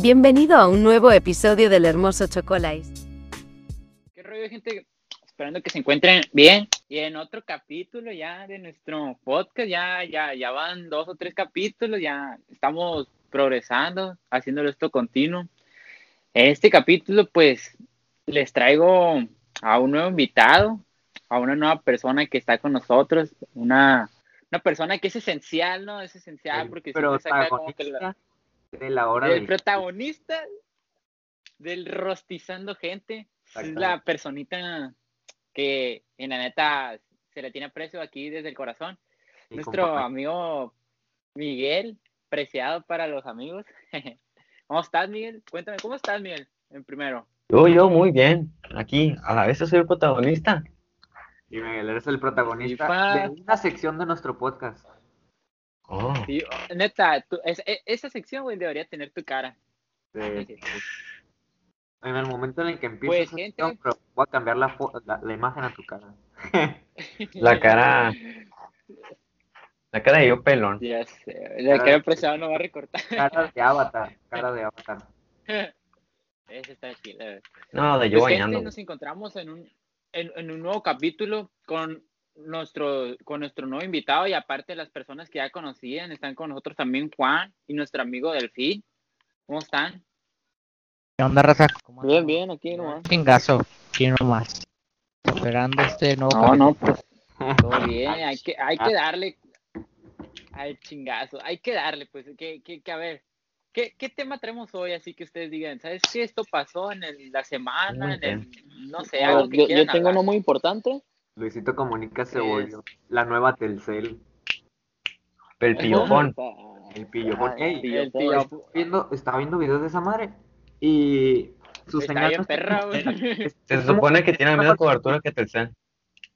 Bienvenido a un nuevo episodio del hermoso Chocolais. ¿Qué rollo, gente? Esperando que se encuentren bien. Y en otro capítulo ya de nuestro podcast, ya, ya, ya van dos o tres capítulos, ya estamos progresando, haciéndolo esto continuo. En este capítulo, pues, les traigo a un nuevo invitado, a una nueva persona que está con nosotros, una, una persona que es esencial, ¿no? Es esencial El porque siempre saca como que la- de la hora el del- protagonista del rostizando gente es la personita que en la neta se le tiene aprecio aquí desde el corazón. y Nuestro amigo Miguel, preciado para los amigos. ¿Cómo estás, Miguel? Cuéntame, ¿cómo estás, Miguel? En primero. Yo, yo, muy bien. Aquí, a la vez soy el protagonista. Y Miguel, eres el protagonista de una sección de nuestro podcast. Oh, Sí, oh, neta, tú- es- e- esa sección, güey, debería tener tu cara. De- en el momento en el que Pues, empieces, gente. pero voy a cambiar la, la, la imagen a tu cara. la cara. La cara de yo pelón. Ya sé, la cara preciado no va a recortar. Cara de avatar, cara de avatar. Esa está. No, de yo Pues, gente, bañando. nos encontramos en un, en, en un nuevo capítulo con nuestro, con nuestro nuevo invitado y aparte las personas que ya conocían, están con nosotros también Juan y nuestro amigo Delfín. ¿Cómo están? ¿Qué onda, raza? ¿Cómo Bien, bien, aquí nomás. Chingazo, aquí nomás. Esperando este nuevo No, no, pues todo bien, hay que, hay que darle al chingazo, hay que darle, pues, que, que, que a ver, ¿qué, ¿qué tema traemos hoy? Así que ustedes digan, ¿sabes qué? Esto pasó en el- la semana, en el, no sé, algo que yo, yo tengo uno muy importante. Luisito Comunica se volvió la nueva Telcel, El pillofón. el pillofón. Ay, Ey, El viendo, estaba viendo videos de esa madre y su está señal bien no está perra, como- güey. es- Se supone que tiene la misma cobertura que Telcel.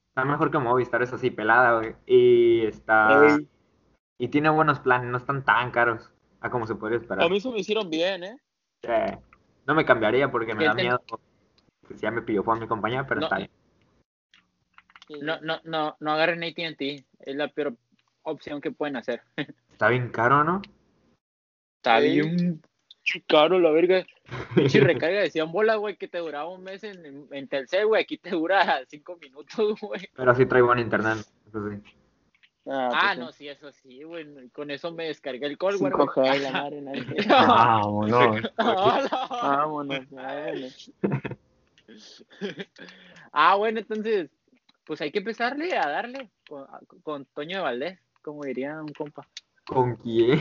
Está mejor que Movistar, es así, pelada, güey. Y está. Ey. Y tiene buenos planes, no están tan caros a como se puede esperar. A mí se me hicieron bien, ¿eh? Eh, no me cambiaría porque me ¿Qué da te- miedo que si ya me pilló fue mi compañía, pero No. está bien. No, no, no, no agarren AT&T, es la peor opción que pueden hacer. Está bien caro, ¿no? Está Sí. bien caro la verga. Pinche recarga de 100 bolas, güey, que te duraba un mes en, en, Telcel, güey. Aquí te dura 5 minutos, güey. Pero sí trae buen internet, eso sí. Ah, Ah, pues no, sí, eso sí, güey. Con eso me descargué el call, güey. 5G, la madre. Vámonos. Vámonos, vámonos. Ah, bueno, entonces, pues hay que empezarle a darle con, con Toño de Valdés, como diría un compa. ¿Con quién?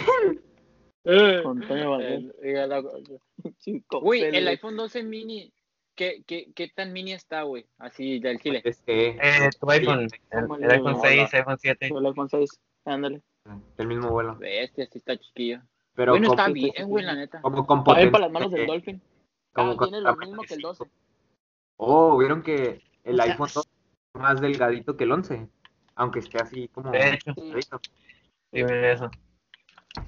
Con Toño Valdés. La- Chico, Uy, el iPhone 12 mini, ¿qué, qué, qué tan mini está, güey? Así del chile. Es que Eh, tu iPhone. El, el iPhone 6, iPhone 7. El iPhone 6. Ándale. el mismo vuelo. Bestia, sí está chiquillo. Pero bueno, está bien, güey, la neta. como con potencia para las manos del de- Dolphin. como Ah, con- tiene lo mismo que el 12. Oh, vieron que el O sea, iPhone 2 es más delgadito que el 11, aunque esté así como De hecho. Sí, mira eso.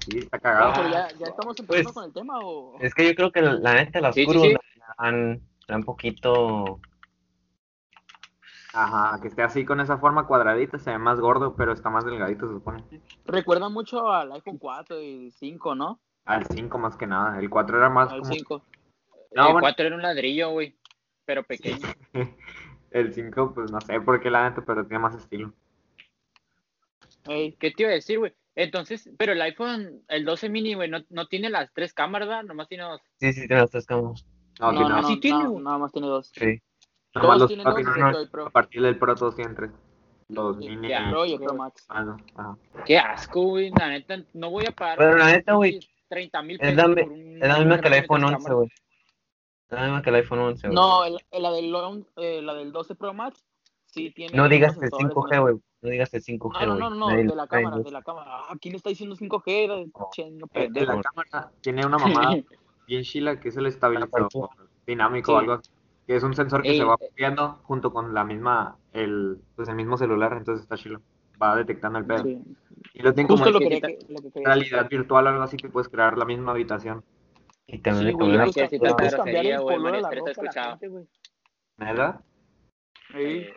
Sí, está Ah, cagado. pero ya, ya estamos empezando Pues, con el tema o. Es que yo creo que la, la neta, las Sí, sí, curvas sí. la dan, dan un poquito. Ajá, que esté así con esa forma cuadradita, se ve más gordo, pero está más delgadito, se supone. Recuerda mucho al iPhone 4 y 5, ¿no? Al 5 más que nada. El 4 era más Al como... 5. No, el bueno. 4 era un ladrillo, güey, pero pequeño. El 5, pues no sé por qué la neta, pero tiene más estilo. Ey, ¿Qué te iba a decir, güey? Entonces, pero el iPhone, el 12 mini, güey, no, no tiene las tres cámaras, ¿verdad? Nomás tiene dos. Sí, sí, tiene las tres cámaras. No, no, no, no, sí tiene, no, nada más tiene dos. Sí. Nomás los tienen dos, Pro. A partir del Pro todos tienen tres. Los Sí, mini. ya. Pro y el Pro Max. Ah, no. Ajá. Qué asco, güey, la neta, no voy a pagar. Pero la neta, güey, 30 mil Es pesos la, por un... es la misma que el iPhone cámara 11, güey. Misma que el iPhone 11, güey. No, el, el- la, del, eh, la del 12 Pro Max sí tiene. No digas el sensores 5G, en güey. No digas el 5G, Ah, no, no, no, Nadie de la cámara, de la cámara. Ah, ¿quién está diciendo 5G? Era- No. Chingo, Eh, de la cámara tiene una mamada bien chila que es el estabilizador dinámico o algo así, que es un sensor que Ey, se va eh. moviendo junto con la misma el pues el mismo celular entonces está chilo va detectando el pedo Sí. y lo tiene como Justo lo que, que- lo que realidad virtual algo así que puedes crear la misma habitación Y también Sí, le cambió la que tanta puedes cambiar el color de la ropa a la escuchaba. gente, güey. ¿verdad? Sí. Eh,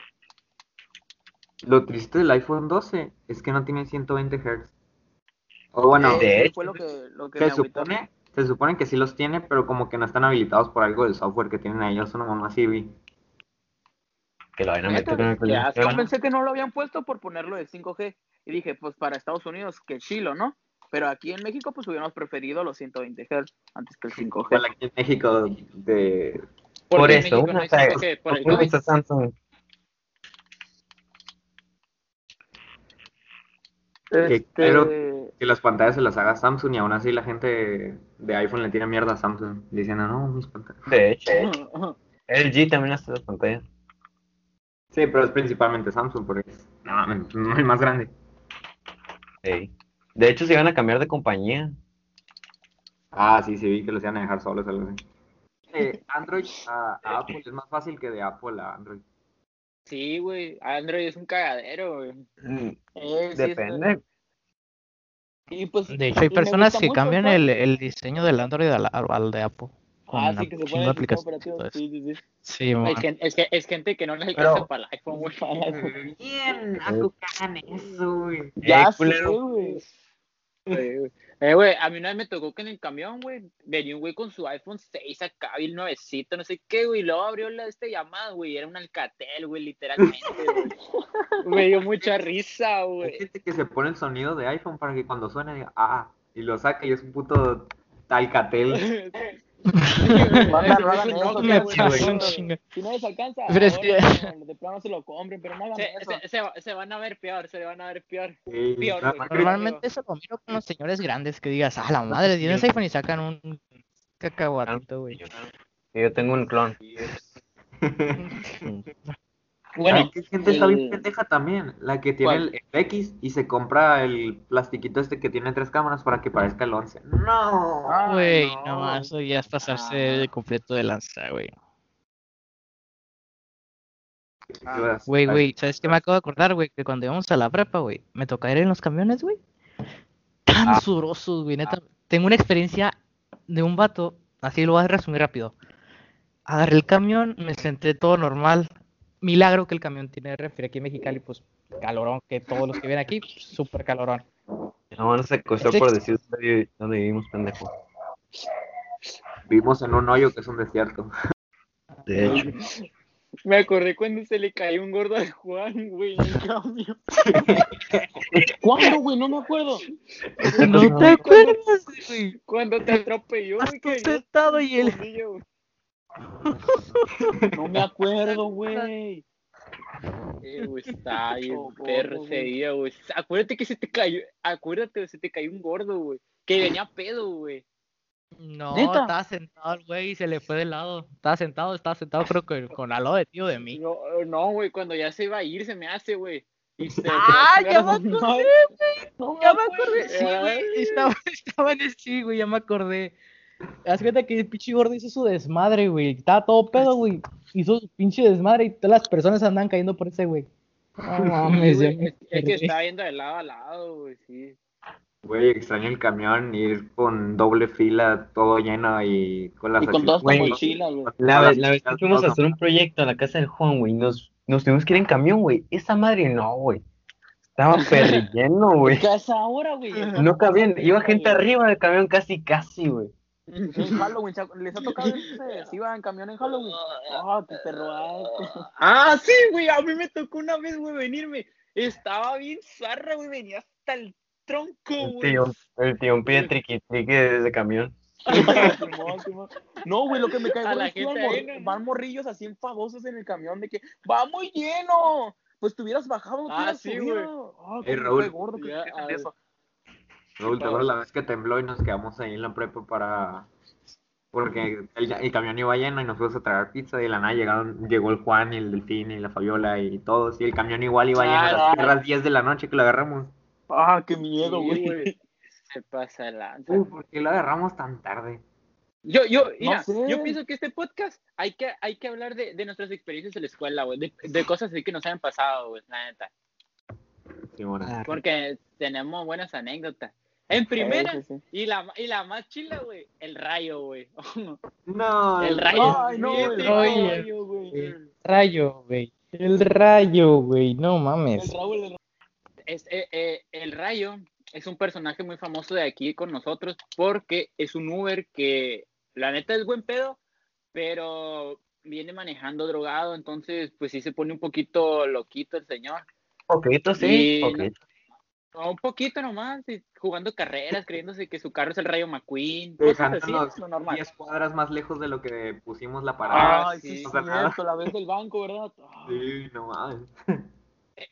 Lo triste del iPhone 12 es que no tiene 120 Hz. O bueno, De Eso hecho, fue lo que, lo que se supone, Se supone que sí los tiene, pero como que no están habilitados por algo del software que tienen ellos, una mamá así, vi. Que lo vayan a meter en el. Yo pensé que no lo habían puesto por ponerlo de 5G. Y dije, pues para Estados Unidos, que chilo, ¿no? Pero aquí en México, pues hubiéramos preferido los 120 Hz antes que el 5G. Igual aquí en México de... ¿Por Por eso, México no uno hay sabe, 5G? ¿Por el usa Samsung. que Este, quiero- que las pantallas se las haga Samsung y aún así la gente de iPhone le tiene mierda a Samsung. Diciendo, no, mis pantallas. De hecho, LG también hace las pantallas. Sí, pero es principalmente Samsung porque es no, hay más grande. Sí. De hecho, se van a cambiar de compañía. Ah, sí, sí, vi que los iban a dejar solos algo así. De Android a, a Apple es más fácil que de Apple a Android. Sí, güey. Android es un cagadero, güey. Mm, eh, sí, Depende. Y pues, De hecho, hay personas que mucho, cambian el, el diseño del Android al, al- al de Apple. Con Ah, una sí, que se chingo pone de el sistema aplicaciones y operativo. todo eso. Sí, sí, sí. Sí. Es, es, que- es gente que no les alcanza Pero- para el iPhone, güey. Bien, azucaran eso, güey. Ya Eh, culero. Eh, güey. Eh, güey, a mí una vez me tocó que en el camión, güey, venía un güey con su iPhone 6 acá, bien nuevecito, no sé qué, güey, y luego abrió la este llamada, güey, era un Alcatel, güey, literalmente, güey. Me dio mucha risa, Hay güey. gente que se pone el sonido de iPhone para que cuando suene diga, ah, y lo saca y es un puto Alcatel. Si no les alcanza, Pero es que- de plano se lo compren, pero no hagan Se, eso. se- se- se van a ver peor, se van a ver peor. Sí, Peor, güey. Normalmente eso lo miro con los señores grandes que digas, ah, la madre, tienes iPhone y sacan un cacahuatito, güey. Sí, yo tengo un clon. Bueno, Hay que gente está bien el- pendeja también, la que tiene ¿Cuál? el X y se compra el plastiquito este que tiene tres cámaras para que parezca el 11. No. Güey, no. no, eso ya es pasarse Ah. de completo de lanza, güey. Ah, Güey, güey, ¿sabes qué me acabo de acordar, güey? Que cuando íbamos a la prepa, güey, me tocaba ir en los camiones, güey. Tan Ah. sudorosos, güey, neta. Tengo una experiencia de un vato, así lo voy a resumir rápido. Agarré el camión, me senté todo normal. Milagro que el camión tiene refri aquí en Mexicali, pues calorón, que todos los que vienen aquí, súper calorón. No, no se costó por decir dónde, vi- dónde vivimos, pendejo. Vivimos en un hoyo que es un desierto. De hecho. Me acordé cuando se le cayó un gordo de Juan, güey, en el camión. ¿Cuándo, güey? No me acuerdo. ¿No te acuerdas, güey? Cuando te atropelló, güey, tú que y conmigo, güey. No me acuerdo, güey. Eh, güey, está bien ese güey. día, güey. Acuérdate que se te cayó, acuérdate, se te cayó un gordo, güey. Que venía pedo, güey. No, ¿Neta? estaba sentado el güey y se le fue de lado. Estaba sentado, estaba sentado creo que con al lado de tío de mí. No, no, güey, cuando ya se iba a ir, se me hace, güey. Se- Ah, ya me acordé, No Ya me acordé, sí, güey. Estaba, estaba en el sí, güey, ya me acordé. Haz cuenta que el pinche gordo hizo su desmadre, güey. Estaba todo pedo, güey. Hizo su pinche desmadre y todas las personas andan cayendo por ese, güey. No mames, güey, es, es que estaba viendo de lado a lado, güey, sí. Güey, extraño el camión, ir con doble fila, todo lleno y con las Y con dos Güey. mochilas, güey. La, Todas vez- la vez que las fuimos a hacer un proyecto a la casa del Juan, güey, nos, nos tuvimos que ir en camión, güey. Esa madre no, güey. Estaba perri lleno, güey. ¿Qué es ahora, güey? No cabían, iba gente arriba del camión casi, casi, güey. En Halloween, ¿se- ¿les ha tocado irse? ¿Se iba en camión en Halloween? Ah, qué perro asco. Ah, sí, güey, a mí me tocó una vez, güey, venirme. Estaba bien zarra, güey, venía hasta el tronco, El güey. tío, el tío pide triqui triqui desde camión. No, güey, lo que me cae la es que mor- ¿no? van morrillos así enfadosos en el camión de que va muy lleno. Pues te hubieras bajado, te Ah, hubieras sí, subido. Ah, Ey, cómo me Raúl. gordo que Ya, a- eso. Raúl, ¿te acuerdas la vez que tembló y nos quedamos ahí en la prepa para... Porque el, el camión iba lleno y nos fuimos a traer pizza y de la nada llegaron, llegó el Juan y el Delfín y la Fabiola y todos y el camión igual iba lleno a las perras 10 de la noche que lo agarramos. Ah, qué miedo, Sí, güey. Se pasa lanza. Uy, ¿por qué lo agarramos tan tarde? Yo, yo, mira, sé. yo pienso que este podcast hay que, hay que hablar de, de nuestras experiencias en la escuela, güey, de, de cosas así que nos hayan pasado, güey, la neta. Porque tenemos buenas anécdotas. En primera, Sí, sí, sí. y la, y la más chila, güey, el rayo, güey. No, El rayo. Ay, no, el Fíjate, Oye. rayo, güey. El rayo, güey. El rayo, güey. No El mames. Raúl, el Es, eh, eh, el rayo es un personaje muy famoso de aquí con nosotros porque es un Uber que la neta es buen pedo, pero viene manejando drogado, entonces pues sí se pone un poquito loquito el señor. Poquito, sí. Sí, poquito. No, un poquito nomás, y jugando carreras, creyéndose que su carro es el Rayo McQueen. Cosas así, lo normal. 10 cuadras más lejos de lo que pusimos la parada. Ay, sí, sí, cierto, la vez del banco, ¿verdad? Ay, Sí, no mames.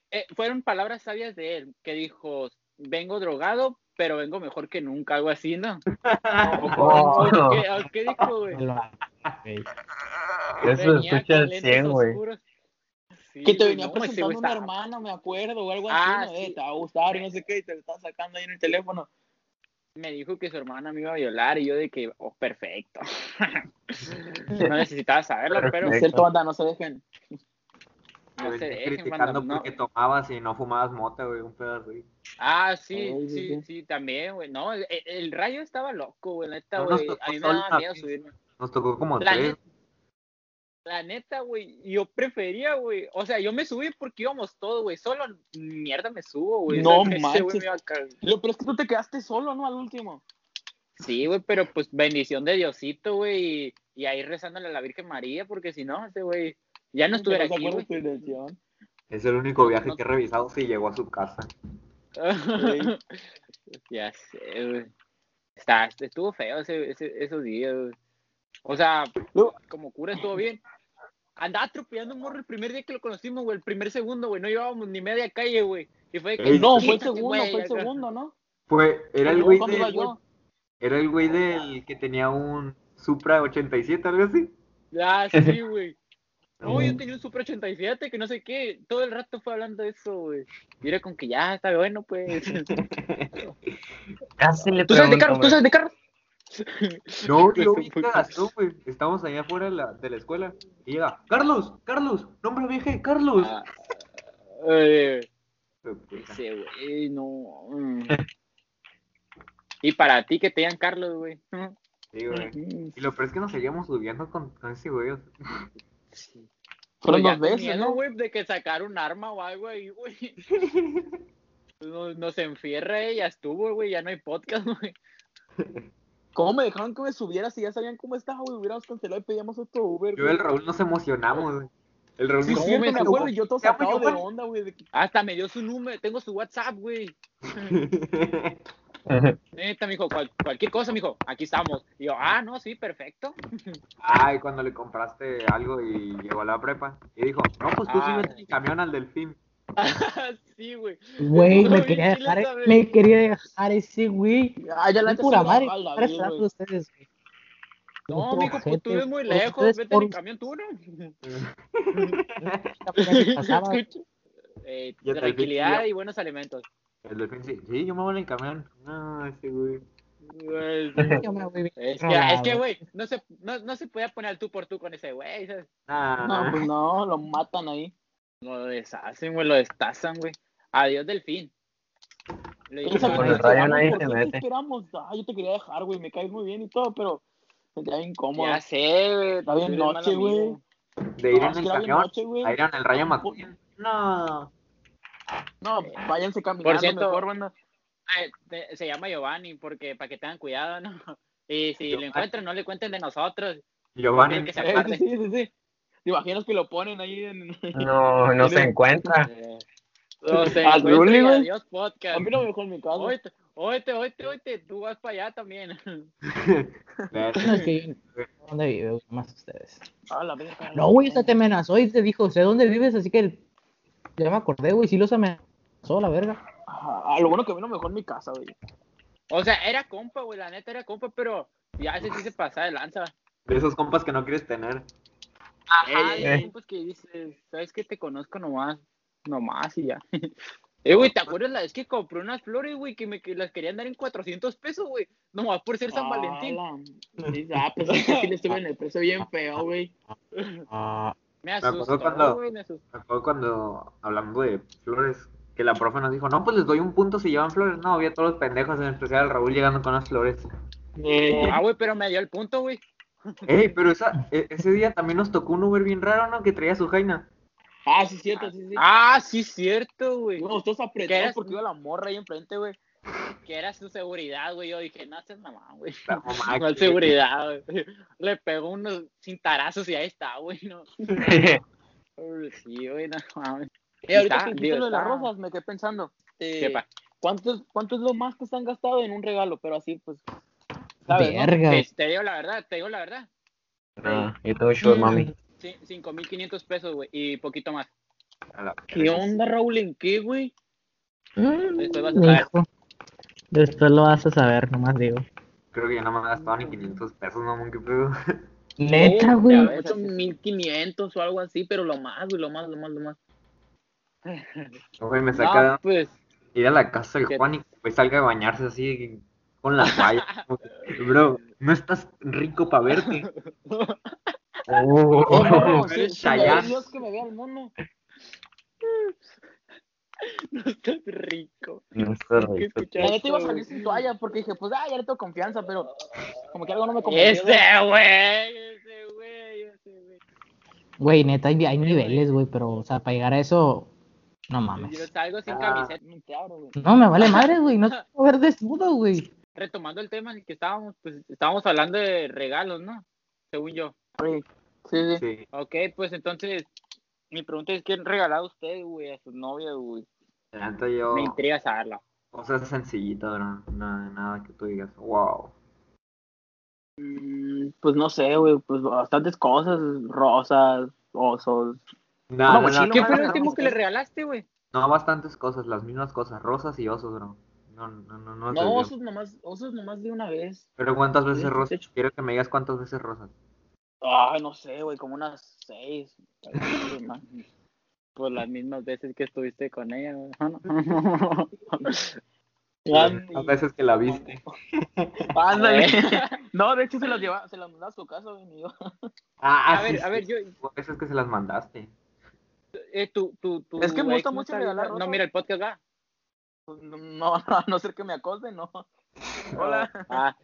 Eh, fueron palabras sabias de él, que dijo, vengo drogado, pero vengo mejor que nunca, algo así, ¿no? Oh. ¿O qué, qué dijo, güey? Eso escucha al lentes 100, güey. Sí, que te venía no, presentando una estaba- hermana, me acuerdo, o algo Ah, así, ¿no? Eh, sí. te va a gustar y no sé qué, y te lo estás sacando ahí en el teléfono. Me dijo que su hermana me iba a violar y yo de que, oh, perfecto. no necesitaba saberlo, pero Es Perfecto. cierto, banda, no se dejen. No se dejen, criticando banda, no. porque tomabas y no fumabas mota, güey, un pedazo. Ah, sí, Ay, sí, sí, sí. también, güey. No, el, el rayo estaba loco, güey, neta, No nos güey. A mí me daba miedo subirme. Nos tocó como La tres. neta, la neta, güey, yo prefería, güey. O sea, yo me subí porque íbamos todos, güey. Solo mierda me subo, güey. No Ese güey manches. me iba a cagar. Lo peor es que tú te quedaste solo, ¿no? Al último. Sí, güey, pero pues bendición de Diosito, güey. Y, y ahí rezándole a la Virgen María, porque si no, ese güey ya no estuviera Pero aquí, güey. Es el único viaje no- que he revisado si llegó a su casa. ya sé, güey. Está, estuvo feo ese, ese- esos días, güey. O sea, como cura estuvo bien. Andaba atropellando un morro el primer día que lo conocimos, güey. El primer segundo, güey. No llevábamos ni media calle, güey. Y fue de que. Ey, No, fue el "Quítate, segundo, güey", fue el segundo, ¿no? Fue, era el güey ¿cuándo iba del, yo? era el güey del que tenía un Supra 87, algo así. Ah, sí, güey. No, yo tenía un Super 87 que no sé qué. Todo el rato fue hablando de eso, güey. Y era con que ya está bueno, pues. Casi le ¿Tú sabes de carros? ¿Tú sabes de carros? No, yo Fue vi muy que gastó, güey. Estábamos allá afuera de la, de la escuela. Y llega, Carlos, Carlos, nombre viaje, Carlos. Ah, eh, Pero, puta, ese güey, no. Y para ti que te digan Carlos, güey. sí, güey. Y lo peor es que nos seguíamos subiendo con, con ese güey. Sí. Pues ya dos veces, ¿no? güey, de que sacar un arma o algo ahí, güey. Nos, nos enfierra y ya estuvo, güey. Ya no hay podcast, güey. ¿Cómo me dejaron que me subiera si ya sabían cómo estaba, güey? Hubiéramos cancelado y pedíamos otro Uber. Yo y el Raúl nos emocionamos, güey. El Raúl Sí, cierto, me acuerdo. Y yo todo Se llama sacado de Giovanni. onda, güey. de que- Hasta me dio su número. Tengo su WhatsApp, güey. Neta, mijo, cual- cualquier cosa, mijo, aquí estamos. Y yo, ah, no, sí, perfecto. Ay, cuando le compraste algo y llegó a la prepa. Y dijo, no, pues tú Ah. sí mi camión al delfín. sí, güey. Güey, me bien quería dejar, me quería dejar ese güey. Ah, ya la pura madre, para güey. ustedes, güey. No, mijo, pues tú vives muy lejos. Vete por en el camión tú, ¿no? Eh, tranquilidad y buenos alimentos. El delfín sí, sí, yo me voy en el camión. No, ese güey. Me Es que, es que, güey, no se, no, no se podía poner al tú por tú con ese güey, ¿sabes? Nah, No, pues no, lo matan ahí. Lo deshacen, güey, lo destazan, güey. Adiós, delfín. Le dije, "Ah, ¿por qué esperamos? Ah, yo te quería dejar, güey. Me caes muy bien y todo, pero me queda bien cómodo. Ya sé, güey. Está bien noche, güey. De ir No, en el camión noche, a ir en el rayo No, McQueen. No. No, váyanse caminando Por cierto, mejor, banda. Te- se llama Giovanni, porque para que tengan cuidado, ¿no? Y si Giovanni. lo encuentran, no le cuenten de nosotros. Giovanni. que se Eh, aparte. sí, sí, sí. ¿Te imaginas que lo ponen ahí en... No, no se encuentra. Eh, no y güey. adiós podcast. A mí no me dejó en mi casa. Oíste, oíste, oíste, oíste, tú vas para allá también. Dónde vive, más ustedes. Ah. No, güey, hasta te amenazó y te dijo, sé dónde vives, así que ya me acordé, güey, sí los amenazó, la verga. Ah, lo bueno que a mí no me dejó en mi casa, güey. O sea, era compa, güey, la neta era compa, pero ya ese sí se pasa de lanza. de esos compas que no quieres tener. Ajá, Eh. compas que dices, ¿sabes qué? Te conozco nomás, nomás y ya. Eh, güey, ¿te acuerdas la vez que compré unas flores, güey, que me que las querían dar en 400 pesos, güey? Nomás por ser San Ah, Valentín. la- Sí, ah, pues es que sí le estuve en el precio bien feo, güey. Ah, Me asustó, cuando- güey, me asustó. Me acuerdo cuando, hablando de flores, que la profe nos dijo, no, pues les doy un punto si llevan flores. No, había todos los pendejos, en especial el Raúl llegando con las flores. Ah, güey, pero me dio el punto, güey. Ey, pero esa, e- ese día también nos tocó un Uber bien raro, ¿no? Que traía su jaina. Ah, sí, cierto, sí, sí. Ah, sí, cierto, güey. ¿Qué apretados eras? porque iba la morra ahí enfrente, güey. que era su seguridad, güey. Yo dije, no seas mamá, güey. La mamá No es que- seguridad, güey. Le pegó unos cintarazos y ahí está, güey. No. Sí, güey, no mames. Y ahorita Está, que lo de las rosas, me quedé pensando. eh, ¿Qué pa? ¿cuánto, es, ¿Cuánto es lo más que se han gastado en un regalo? Pero así, pues. ¿Sabes, no? Verga. Te, te digo la verdad, te digo la verdad. Ah, yo tengo show, mami. Sí, 5.500 pesos, güey, y poquito más. ¿Qué onda, Raúl? ¿En qué, güey? Después vas a saber. Hijo. Después lo vas a saber, nomás digo. Creo que ya no me he gastado ni 500 pesos, no, qué pedo. Neta, güey. ves. 8500 o algo así, pero lo más, güey, lo más, lo más, lo más. Güey, me No, saca pues, ir a la casa del. Juan y que salga a bañarse así con la que, Bro, no estás rico para verte. Oh, no, sí, sí, Chayanne. ve Dios que me vea el mono. no estás rico. No está ¿Qué rico. La neta iba a salir sin toalla porque dije, pues, ah, ya le tengo confianza, pero como que algo no me convenció. Ese, güey, ese, güey, ese, güey. Güey, neta, hay, hay niveles, güey, pero, o sea, para llegar a eso, no Yo mames. salgo sin Ah. camiseta. No te abro, güey. No, me vale madre, güey, no quiero ver desnudo, güey. Retomando el tema en el que estábamos, pues estábamos hablando de regalos, ¿no? Según yo. Sí, sí, sí. Ok, pues entonces, mi pregunta es, ¿qué han regalado usted, güey, a sus novias, güey? yo. Me intriga saberla. Cosas sencillitas, bro. Nada, nada que tú digas, wow. Mm, Pues no sé, güey, pues bastantes cosas, rosas, osos. Nada, No, nada, mochila, ¿Qué no, fue no, lo no, último no, que no. le regalaste, güey? No, bastantes cosas, las mismas cosas, rosas y osos, bro. No, no, no, no. No, osos nomás, osos nomás de una vez. Pero ¿cuántas veces rosas? Quiero que me digas cuántas veces rosas. Ay, no sé, güey, como unas seis. Pues las mismas veces que estuviste con ella, güey. ¿no? Las veces que la viste. Ándale. No, de hecho se las llevaba, se las mandaba a su casa, güey, yo. Ah, A ver, sí, a ver, yo, veces que se las mandaste. eh, tu, tu, tu Es que me gusta mucho regalar. No, mira el podcast, va. No, no, a no ser que me acosen, no. Hola. Ah,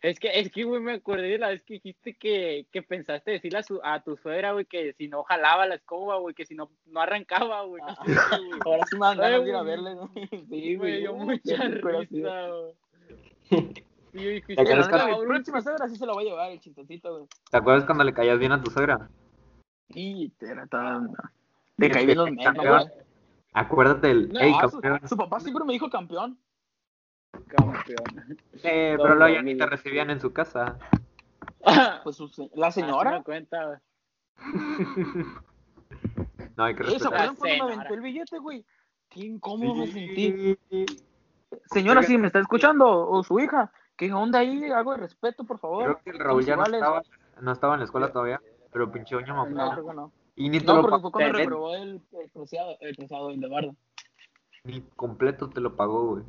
es que, es que, güey, me acordé de la vez que dijiste que, que pensaste decirle a, su, a tu suegra, güey, que si no jalaba la escoba, güey, que si no, no arrancaba, güey. Ah. Güey. Ahora sí me dan Ay, ganas de ir a güey. verle, ¿no? Sí, dio Uh, mucha sí. risa, güey. Yo dije, ¿Te Sí, la próxima suegra sí se lo va a llevar, el chistecito, güey. ¿Te acuerdas cuando le caías bien a tu suegra? Y te era tan... Te caí bien los memes, güey. Acuérdate del. No, ¡Ey, ah, su, campeón! su papá siempre me dijo campeón. campeón. Eh, No, pero luego ya no, ni te recibían en su casa. Pues su se- la señora. me cuenta, güey. No, hay que ¿Se respetar. acuerdan cuando me aventó el billete, güey? Qué incómodo me sentí. Señora, si me está escuchando, o su hija, ¿qué onda ahí? Algo de respeto, por favor. Creo que el Raúl ya no estaba, no estaba en la escuela todavía, pero pinche oña No, mamá. creo que no. Y ni te No, lo porque pagó, fue cuando reprobó el, el preciado, el el de Bardo. ni completo te lo pagó, güey.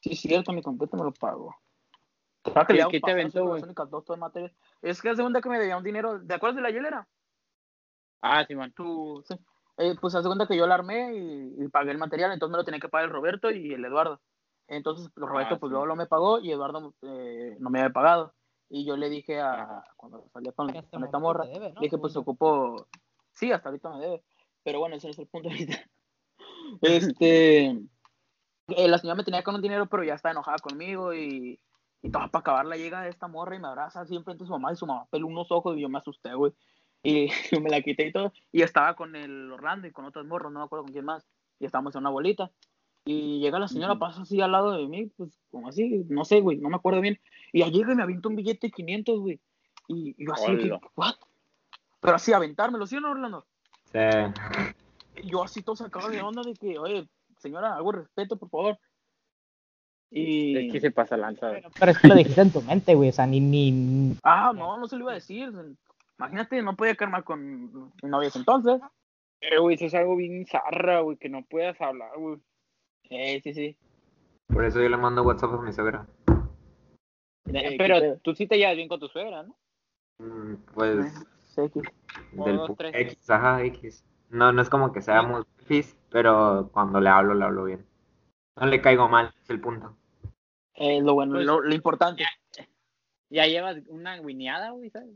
Sí, es cierto, mi completo me lo que ¿Y qué te aventó, güey? Es que hace cuenta que me debía un dinero. ¿Te acuerdas de la hielera? Ah, sí, man. Tú, sí. Eh, pues hace cuenta que yo la armé y, y pagué el material, entonces me lo tenía que pagar el Roberto y el Eduardo. Entonces, el Roberto, Ah, pues sí. luego lo me pagó y Eduardo eh, no me había pagado. Y yo le dije a, cuando salía con, con el esta morra, te debe, ¿no? le dije, pues yo. ocupo. Sí, hasta ahorita me debe. Pero bueno, ese no es el punto ahorita. Este. eh, la señora me tenía con un dinero, pero ya está enojada conmigo y, y todo para acabarla llega esta morra y me abraza así enfrente de su mamá y su mamá peló unos ojos y yo me asusté, güey. Y yo me la quité y todo. Y estaba con el Orlando y con otros morros, no me acuerdo con quién más. Y estábamos en una bolita. Y llega la señora, pasa así al lado de mí, pues como así, no sé, güey, no me acuerdo bien. Y ya llega y me avienta un billete de 500, güey. Y, y yo así, que. ¿what? Pero así, aventármelo, ¿sí o no, Orlando? Sí. Yo así todo sacado de onda de que, oye, señora, algo de respeto, por favor. Y... Es que se pasa lanza. Pero es que lo dijiste en tu mente, güey, o sea, ni, ni... Ah, no, no se lo iba a decir. Imagínate, no podía quedar mal con mi novia entonces. Eh, güey, eso es algo bien zarra, güey, que no puedas hablar, güey. Eh, sí, sí. Por eso yo le mando WhatsApp a mi suegra. Eh, Pero qué pedo. tú sí te llevas bien con tu suegra, ¿no? Mm, Pues Uno, del dos, pu- tres. X, ajá, X. No, no es como que seamos X, pero cuando le hablo, le hablo bien. No le caigo mal, es el punto. Eh, lo bueno, Pues, lo, lo importante. Ya llevas una guineada, güey, ¿sabes?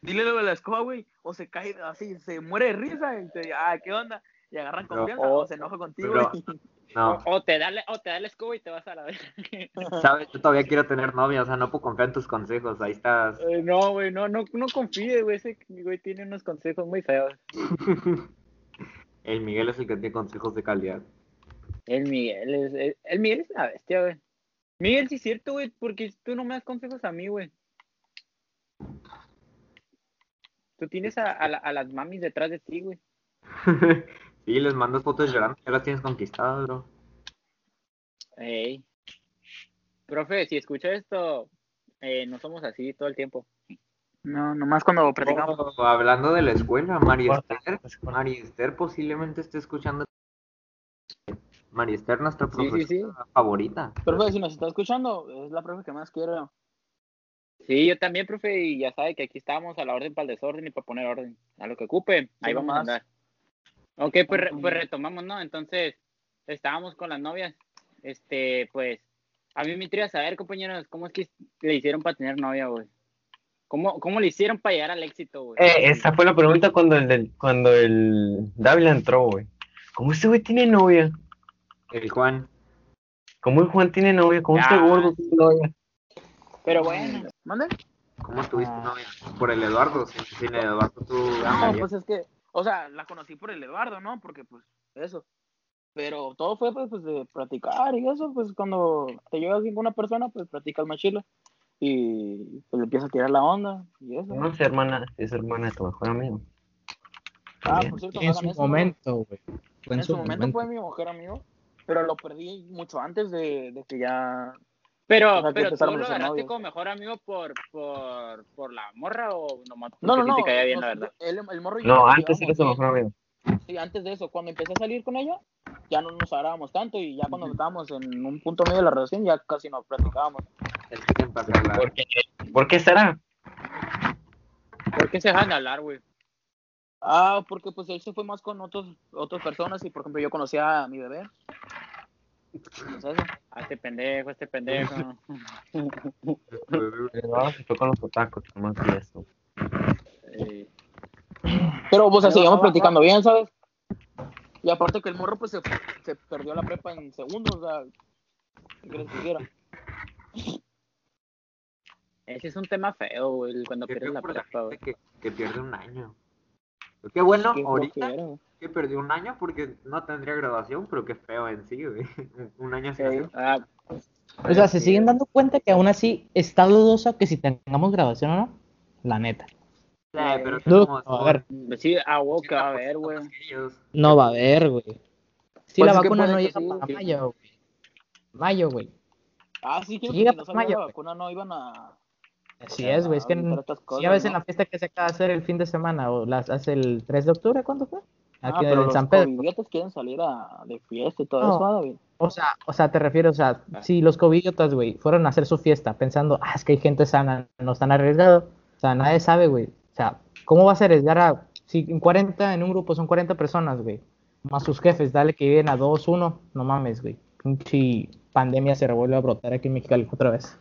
Dile lo de la escoba, güey. O se cae así, se muere de risa. Y te, ah, ¿qué onda? Y agarran Pero- confianza o se enoja contigo. pero- y- No, O te da, la- o te da el escobo y te vas a la vez. sabes, yo todavía quiero tener novia, o sea, no puedo confiar en tus consejos, ahí estás. Eh, no, güey, no, no, no confíe, güey. Ese güey tiene unos consejos muy feos. El Miguel es el que tiene consejos de calidad. El Miguel es, el, el Miguel es una bestia, güey. Miguel, sí es cierto, güey, porque tú no me das consejos a mí, güey. Tú tienes a, a, la- a las mamis detrás de ti, güey. sí, les mandas fotos llorando, ya las tienes conquistadas, bro. Ey. Profe, si escucha esto, eh, no somos así todo el tiempo. No, nomás cuando platicamos. Oh, hablando de la escuela, Esther, pues, Esther posiblemente esté escuchando. María Esther, nuestra Sí, sí, sí. profesora favorita. Profe, si nos está escuchando, es la profe que más quiero. Sí, yo también, profe, y ya sabe que aquí estamos a la orden para el desorden y para poner orden. A lo que ocupe, ahí Sí, vamos a andar. Ok, pues, re- pues retomamos, ¿no? Entonces, estábamos con las novias. Este, pues, a mí me intriga saber, compañeros, cómo es que le hicieron para tener novia, güey. ¿Cómo, ¿Cómo le hicieron para llegar al éxito, güey? Eh, esa fue la pregunta cuando el, del- cuando el Dávila entró, güey. ¿Cómo este güey tiene novia? El Juan. ¿Cómo el Juan tiene novia? ¿Cómo este Ah. gordo tiene novia? Pero bueno, ¿Mande? ¿Cómo tuviste Ah. novia? Por el Eduardo. Sin, sin el Eduardo tú No, pues es que, o sea, la conocí por el Eduardo, ¿no? Porque, pues, eso. Pero todo fue, pues, pues, de platicar y eso, pues, cuando te llevas con una persona, pues, platicas más chilo. Y, pues, le empieza a tirar la onda y eso. No es hermana, es hermana de tu mejor amigo. Ah, por cierto, En su momento, güey. En su momento fue mi mujer amigo, pero lo perdí mucho antes de, de que ya... pero, O sea, pero tú lo agarraste como mejor amigo por, por, por la morra o nomás No, no, no. te caía bien, la nos- verdad. el, el morro y yo No, nos antes era su mejor amigo. Sí, antes de eso, cuando empecé a salir con ella, ya no nos hablábamos tanto y ya cuando estábamos en un punto medio de la relación, ya casi no platicábamos. Es que te empecé a hablar. ¿Por qué, ¿Por qué será? ¿Por qué se dejan de hablar, güey? Ah, porque pues él se fue más con otros, otras personas y por ejemplo yo conocía a mi bebé. A este pendejo, a este pendejo. Eduardo se fue con los otacos, nomás y eso. Eh, Pero pues seguíamos ah, platicando bien, ¿sabes? Y aparte que el morro pues se, se perdió la prepa en segundos, o sea, ¿qué quieres que ese es un tema feo, güey, cuando Qué pierdes la prepa, güey. que, que pierde un año. Qué bueno Qué ahorita. Que perdió un año porque no tendría graduación, pero qué feo en sí, güey. Un año sin Sí. hacer- Ah, O sea, se siguen dando cuenta que aún así está dudoso que si tengamos grabación o no. La neta. Sí, pero es No, a ver, sí, a que va a haber, güey. No va a haber, güey. Si Pues la vacuna no llega sí, para sí. mayo, güey. Mayo, güey. Ah, sí, que Si llega no para salía mayo, la vacuna no iban a... Así es, güey. Es que en- cosas, ya ves en ¿no? la fiesta que se acaba de hacer el fin de semana o las hace el 3 de octubre, ¿cuándo fue? Ah, Aquí pero en los San Pedro. covidiotas quieren salir a, de fiesta y todo No. eso, ¿ah, David? O sea, o sea, te refieres, o sea, Ah. si los covidiotas, güey, fueron a hacer su fiesta pensando, ah, es que hay gente sana, no están arriesgados. O sea, nadie sabe, güey. O sea, ¿cómo vas a arriesgar a, si en 40, en un grupo son 40 personas, güey, más sus jefes, dale que viven a 2, 1, no mames, güey. Pinche pandemia se revuelve a brotar aquí en Mexicali otra vez.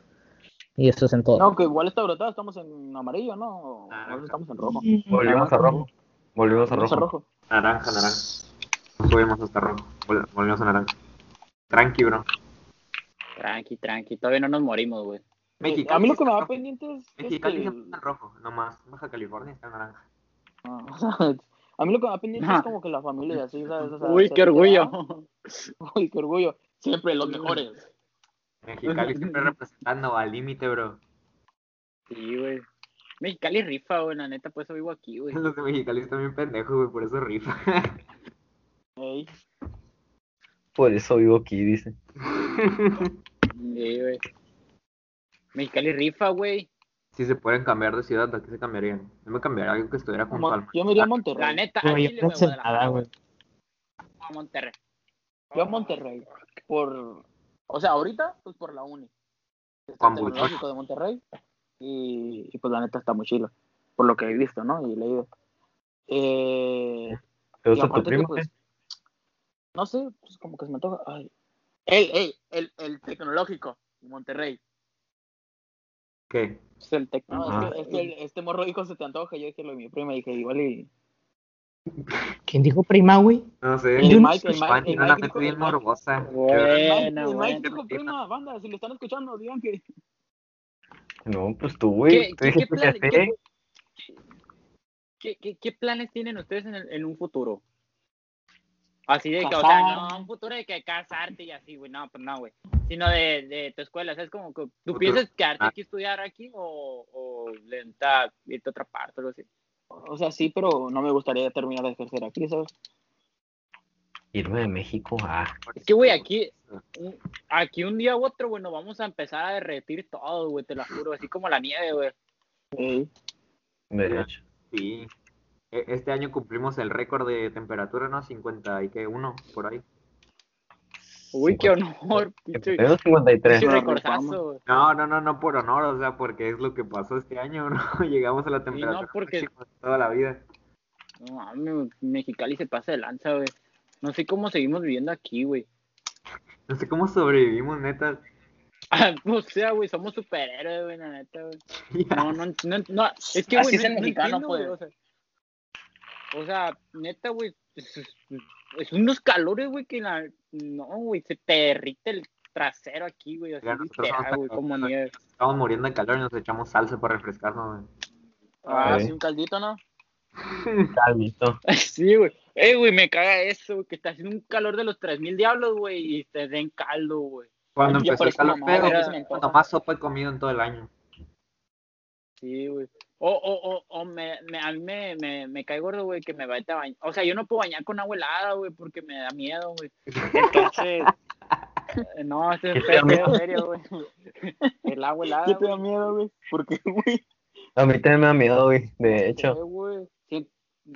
Y eso es en todo. No, que igual está brotada, estamos en amarillo, ¿no? Ah, estamos en rojo. Volvimos a rojo. Volvimos a rojo. Naranja, naranja. No subimos hasta rojo. Vol- Volvimos a naranja. Tranqui, bro. Tranqui, tranqui. Todavía no nos morimos, güey. a mí lo que me va rojo. pendiente es... es Mexicali que- siempre está en rojo, nomás. Baja California está en naranja. Ah, o sea, a mí lo que me va pendiente Ah. es como que la familia, así, ¿sabes? O sea, Uy, qué orgullo. Uy, qué orgullo. Siempre los mejores. Mexicali siempre representando al límite, bro. Sí, güey. Mexicali rifa, güey, la neta, por eso vivo aquí, güey. Los de Mexicali están bien pendejos, güey, por eso rifa. Ey, Por eso vivo aquí, dice. Sí, güey. Mexicali rifa, güey. si se pueden cambiar de ciudad, ¿a qué se cambiarían? Yo me cambiaría a algo que estuviera junto Mo- al yo me iría a La Monterrey. neta, a Güey, Chile, yo pensé Guadalajara, nada, güey. A Monterrey. Yo a Monterrey. Por... O sea, ahorita, pues por la uni. Está el de Monterrey. Y, y, pues la neta está muy chilo. Por lo que he visto, ¿no? Y leído. Eh, ¿Te gusta tu primo? pues, no sé, pues como que se me antoja. Ay. El, el, el, el tecnológico de Monterrey. ¿Qué? Es el tec- No, es que, es que el- este morro dijo se te antoja. Yo dije lo de mi prima y dije igual y. ¿Quién dijo prima, güey? No sé. El Mike, el Mike, el Mike bien morbosa. Bueno, el Mike dijo prima, banda, si lo están escuchando, digan que... No, pues tú, güey. ¿Qué, qué, qué, dijiste que plan- sí. qué- qué- qué- qué planes tienen ustedes en, el- en un futuro? Así de que, o sea, no, un futuro de que casarte y así, güey, no, pues no, güey. Sino de, de tu escuela, ¿sabes? Como que tú Futuro. piensas quedarte Ah. aquí, estudiar aquí o, o lenta, irte a otra parte o algo así. O sea, sí, pero no me gustaría terminar de ejercer aquí, ¿sabes? Irme de México, ah. Es que, güey, aquí, un- aquí un día u otro, güey, nos vamos a empezar a derretir todo, güey, te lo juro, así como la nieve, güey. Ey. De hecho. Sí. E- Este año cumplimos el récord de temperatura, ¿no? 50 y que uno, por ahí. Uy, qué honor, pinche, Tengo 53. pinche no. No, no, no, no por honor, o sea, porque es lo que pasó este año, ¿no? Llegamos a la temperatura porque- máxima de toda la vida. No mames, Mexicali se pasa de lanza, güey. No sé cómo seguimos viviendo aquí, güey. No sé cómo sobrevivimos, neta. Ah, o sea, güey, somos superhéroes, güey, la neta, güey. Ya. No, no, no, no, es que, Así güey, es no, el no mexicano, entiendo, güey, pues. o sea, o sea, neta, güey, es, es- es unos calores, güey, que la, no, güey, se te derrite el trasero aquí, güey, así literal, güey, como nieve. Estamos muriendo de calor y nos echamos salsa para refrescarnos, güey. Ah, sí, un caldito, ¿no? Calvito. Sí, güey. Eh, güey, me caga eso, güey, que está haciendo un calor de los 3000 diablos, güey, y te den caldo, güey. Cuando Yo empezó el calor feo, güey, era- cuando más sopa he comido en todo el año. Sí, güey. O, o, o, o me, me, a mí me, me, me cae gordo, güey, que me vaya a bañar. O sea, yo no puedo bañar con agua helada, güey, porque me da miedo, güey. Entonces, no, esto es ¿Qué te da en miedo? serio, güey. El agua helada, ¿Qué te da miedo, güey? ¿Por qué, güey? A mí también me da miedo, güey. De Sí, hecho. güey.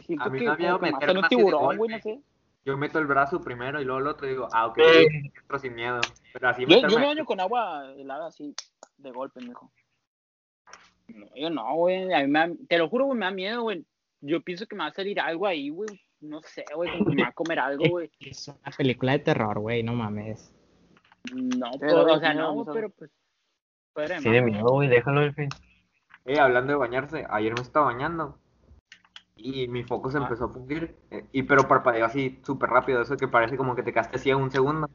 Siento A mí me da miedo como que me meterme hacen un tiburón, güey, no sé. Yo meto el brazo primero y luego el otro y digo, ah, ok, entro sin miedo. Pero así Yo, yo me baño con agua helada así, de golpe, mijo. No, yo no, güey. A mí me da- te lo juro, güey, me da miedo, güey. Yo pienso que me va a salir algo ahí, güey. No sé, güey, como que me va a comer algo, güey. Es una película de terror, güey, no mames. No, Pero, pues, o sea, no, no, pero pues. Sí, de miedo, güey. Déjalo, el fin. Eh, hablando de bañarse, ayer me estaba bañando y mi foco se empezó a fundir, eh, y pero parpadeó así súper rápido, eso que parece como que te quedaste así a un segundo.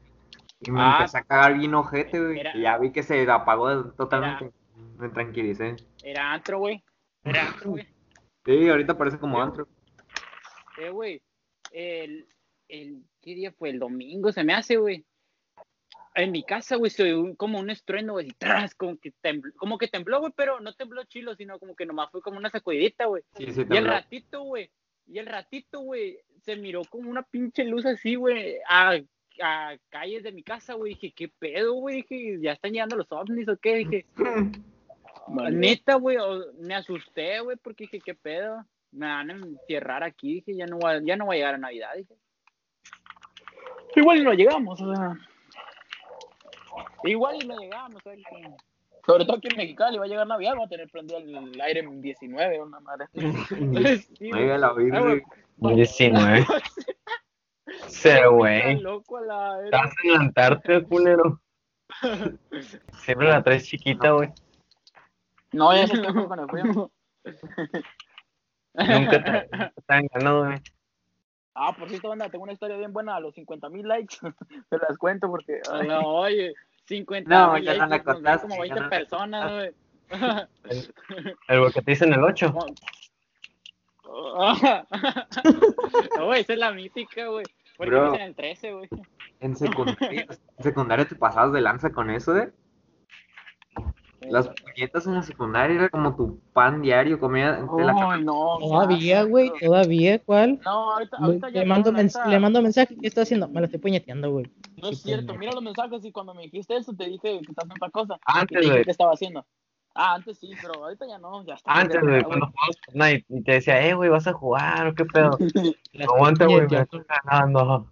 Y me Ah. empecé a cagar bien ojete, güey. Era- Y ya vi que se apagó totalmente. Me tranquilicé. Era antro, güey. Era antro, güey. Sí, ahorita parece como antro. Eh, güey. El, el. ¿Qué día fue? El domingo se me hace, güey. En mi casa, güey, se oyó como un estruendo, güey, y tras, como que tembló, como que tembló, güey, pero no tembló chilo, sino como que nomás fue como una sacudidita, güey. Sí, sí, Y el ratito, güey, y el ratito, güey, se miró como una pinche luz así, güey, a, a calles de mi casa, güey. Dije, ¿qué pedo, güey? Dije, ¿ya están llegando los ovnis o qué? Dije, neta, güey, me asusté, güey, porque dije, ¿qué pedo? Me van a encerrar aquí, dije, ya no voy a, ya no voy a llegar a Navidad, dije. Igual no llegamos, o sea. Igual y no llegamos, ¿sabes? Sobre todo aquí en Mexicali va a llegar Navidad, va a tener prendido el aire en 19, una madre. Sí. Oiga, la Ah, güey, virgen. 19. Cero, Está güey. Estás en la Antártida, culero. Siempre la traes chiquita, güey. No, ya se está con el frío. Nunca te te han ganado, güey. Ah, por cierto, banda, tengo una historia bien buena a los 50 mil likes. Te las cuento porque. ay, No, oye, 50 No, mil ya no la contaste, como ya 20 no personas, güey. El boquete en el 8. No, güey, esa es la mítica, güey. Porque Bro. es en el 13, güey. En secundaria, en secundaria te pasabas de lanza con eso, ¿eh? Las puñetas en la secundaria era como tu pan diario, comida de la no. Todavía, güey, todavía, ¿cuál? No, ahorita, ahorita ya Le mando, no, mens- neta, le mando mensaje, ¿qué está haciendo? Me lo estoy puñeteando, güey. No es cierto, mira los mensajes y cuando me dijiste eso te dije que estás haciendo otra cosa. Antes, güey. que estaba haciendo. Ah, antes sí, pero ahorita ya no, ya está. Antes, güey, cuando jugabas Fortnite y te decía, eh, güey, vas a jugar, ¿o qué pedo? Aguanta, güey, me estoy ganando.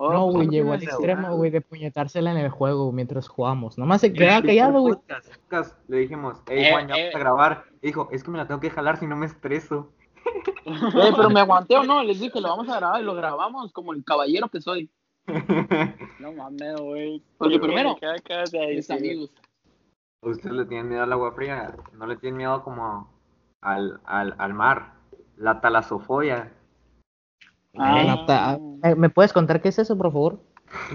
Oh, No, pues, güey, llegó al extremo, güey, de puñetársela en el juego mientras jugamos. Nomás se quedaba callado, güey. Le dijimos, hey Eh, Juan, ya eh. vamos a grabar. Y dijo, es que me la tengo que jalar si no me estreso. Eh, pero me aguanté o no, les dije, lo vamos a grabar y lo grabamos como el caballero que soy. No mames, güey. Porque primero, ¿Qué acabas de mis amigos. ¿Ustedes le tienen miedo al agua fría? ¿No le tienen miedo como al, al, al mar? La talasofobia. Ah. Nata- ¿Me- ¿Me puedes contar qué es eso, por favor?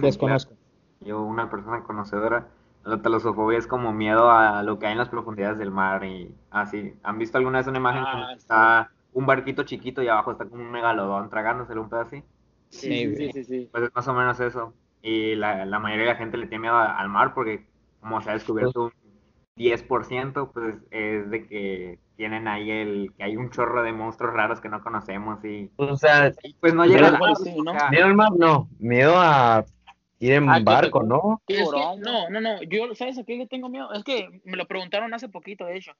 Desconozco. Yo, una persona conocedora, la talosofobia es como miedo a lo que hay en las profundidades del mar y así. ¿Han visto alguna vez una imagen Ah, sí. está un barquito chiquito y abajo está como un megalodón tragándoselo un pedazo así? Sí, Sí, sí, sí, sí, sí. Pues es más o menos eso. Y la, la mayoría de la gente le tiene miedo a- al mar porque como se ha descubierto un 10%, pues es de que tienen ahí el, que hay un chorro de monstruos raros que no conocemos y, O sea, y pues no llega miedo al mar no, miedo a ir en Ah, barco, te- ¿no? Es que- no, no, no, yo, ¿sabes a qué le tengo miedo? Es que me lo preguntaron hace poquito, de hecho,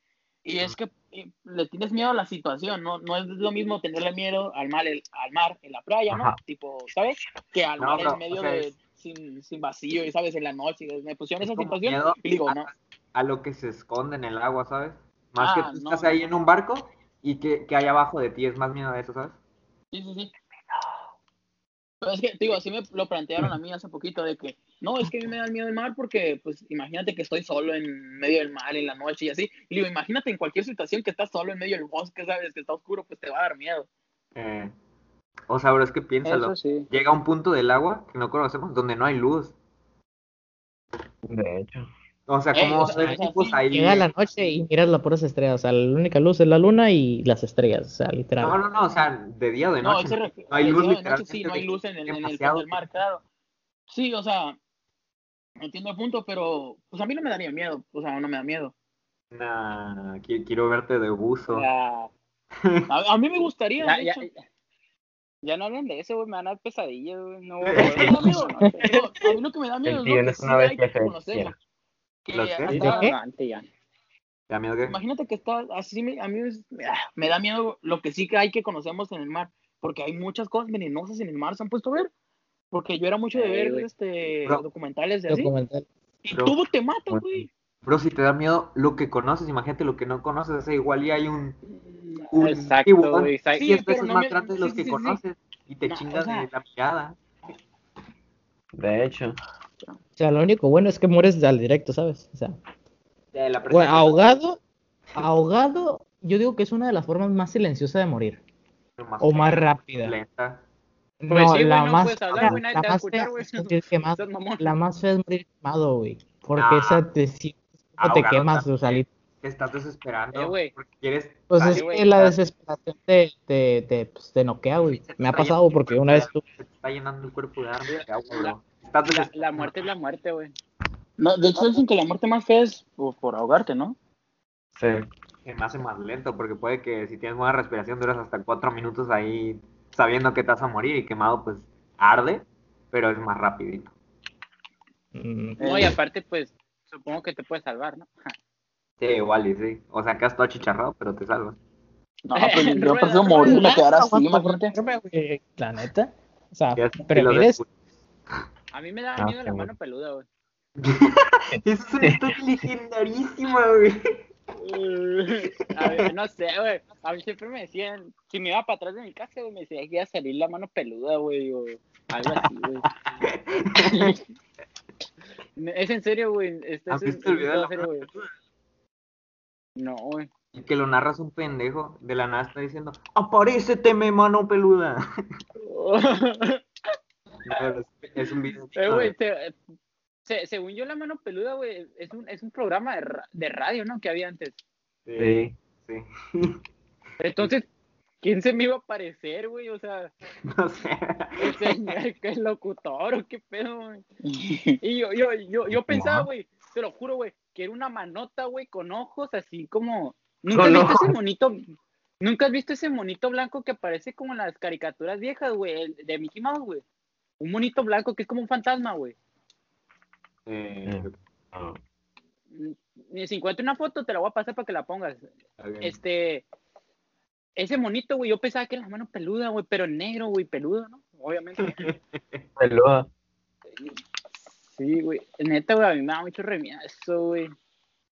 y es que eh, le tienes miedo a la situación, no, no es lo mismo tenerle miedo al mar, el- al mar en la playa, ¿no? Ajá. Tipo, ¿sabes? Que al No, mar en medio de, es- sin, sin vacío, y sabes, en la noche, me pusieron es esa situación miedo y digo, no, a lo que se esconde en el agua, ¿sabes? Más que Ah, tú no, estás no, ahí no. en un barco y que, que hay abajo de ti, es más miedo a eso, ¿sabes? sí, sí, sí. Pero es que, digo, así me lo plantearon a mí hace poquito, de que, no, es que a mí me da miedo el mar porque, pues, imagínate que estoy solo en medio del mar en la noche y así. Y digo, imagínate en cualquier situación que estás solo en medio del bosque, ¿sabes? Que está oscuro, pues te va a dar miedo. Eh, o sea, pero es que piénsalo. Eso sí. Llega un punto del agua que no conocemos donde no hay luz. De hecho. O sea, Eh, ¿cómo o sea, tipos ahí? Llega la noche y miras las puras estrellas. O sea, la única luz es la luna y las estrellas. O sea, literal. No, no, no, o sea, de día o de No, noche. No, ref- hay el luz de noche sí, no hay luz en el, en el demasiado fondo del mar, claro. Sí, o sea, entiendo el punto, pero pues a mí no me daría miedo, o sea, no me da miedo. Nah, qui- quiero verte de buzo. A, a mí me gustaría, ya, de ya, hecho. ya no hablan de eso, güey. Me van a dar pesadillas, güey. No, A mí me da miedo, no, no, a mí lo que me da miedo es no que una hay que conocemos. Que ¿Los qué? hasta- ¿De qué? antes ya. ¿Te da miedo qué? Imagínate que está así, me- a mí es- ah, me da miedo lo que sí que hay que conocemos en el mar, porque hay muchas cosas venenosas en el mar, ¿se han puesto a ver? Porque yo era mucho de ver este Bro. documentales de así, Documental. y Bro. todo te mata, güey. Bro, si te da miedo lo que conoces, imagínate lo que no conoces. O sea, igual y hay un, un Exacto, güey. Sí, 10 pero veces no más me- grande de los sí, que sí, sí. conoces y te No, o chingas sea- de la mirada. De hecho. O sea, lo único bueno es que mueres al directo, ¿sabes? O sea, De la bueno, presencia- ahogado, ahogado, yo digo que es una de las formas más silenciosas de morir. O más rápida. lenta. Pues No, sí, la más hablar, la más escuchar, fea es morir quemado. Estás mamón. La más fea es morir quemado, güey. Porque Ah. esa te sientes como te quemas, o sea, Te estás desesperando. Eh, güey. porque quieres. pues salir, es güey, que la estás- desesperación te, te, te, pues, te noquea, güey. Me ha pasado porque una vez tú, te está llenando el cuerpo de arma de agua, La- bro. Estás La, desesperado. la muerte es la muerte, güey. No, de hecho dicen que la muerte más fea es por, por ahogarte, ¿no? Sí. Se me hace más lento porque puede que si tienes buena respiración duras hasta cuatro minutos ahí sabiendo que te vas a morir y quemado pues arde, pero es más rapidito. mm, No, y aparte, pues, supongo que te puedes salvar, ¿no? Sí, igual y sí. O sea, quedas todo achicharrado, pero te salvas. No, pues yo Rueda, prefiero morirme, quedar así, imagínate. güey, La neta. O sea, prefieres. A mí me da Ah, miedo la mano peluda, güey. Esa es una historia legendarísima, güey. A ver, no sé, güey. A mí siempre me decían, si me iba para atrás de mi casa, güey, me decía que iba a salir la mano peluda, güey, o algo así, güey. es en serio, güey. Este ¿Has es un- visto el un video de la serio, güey. No, güey. Y que lo narras un pendejo, de la nada está diciendo, ¡Aparécete, me mano peluda! No, es, es un video. Eh, se- se- según yo, la mano peluda, güey, es un, es un programa de, ra- de radio, ¿no? Que había antes. Sí, Sí. Entonces, ¿quién se me iba a aparecer, güey? O sea, No sé. el señor, que el locutor o qué pedo, güey. Y yo, yo, yo, yo pensaba, güey, te lo juro, güey, que era una manota, güey, con ojos así como. ¿Nunca has visto ese monito? ¿Nunca has visto ese monito blanco que aparece como en las caricaturas viejas, güey? De Mickey Mouse, güey. Un monito blanco que es como un fantasma, güey. Eh, Ah, Mm, Si encuentro una foto, te la voy a pasar para que la pongas. Este. Ese monito, güey, yo pensaba que era la mano peluda, güey, pero negro, güey, peludo, ¿no? Obviamente. peluda. Sí, güey. Neta, güey, a mí me da mucho remiedo eso, güey.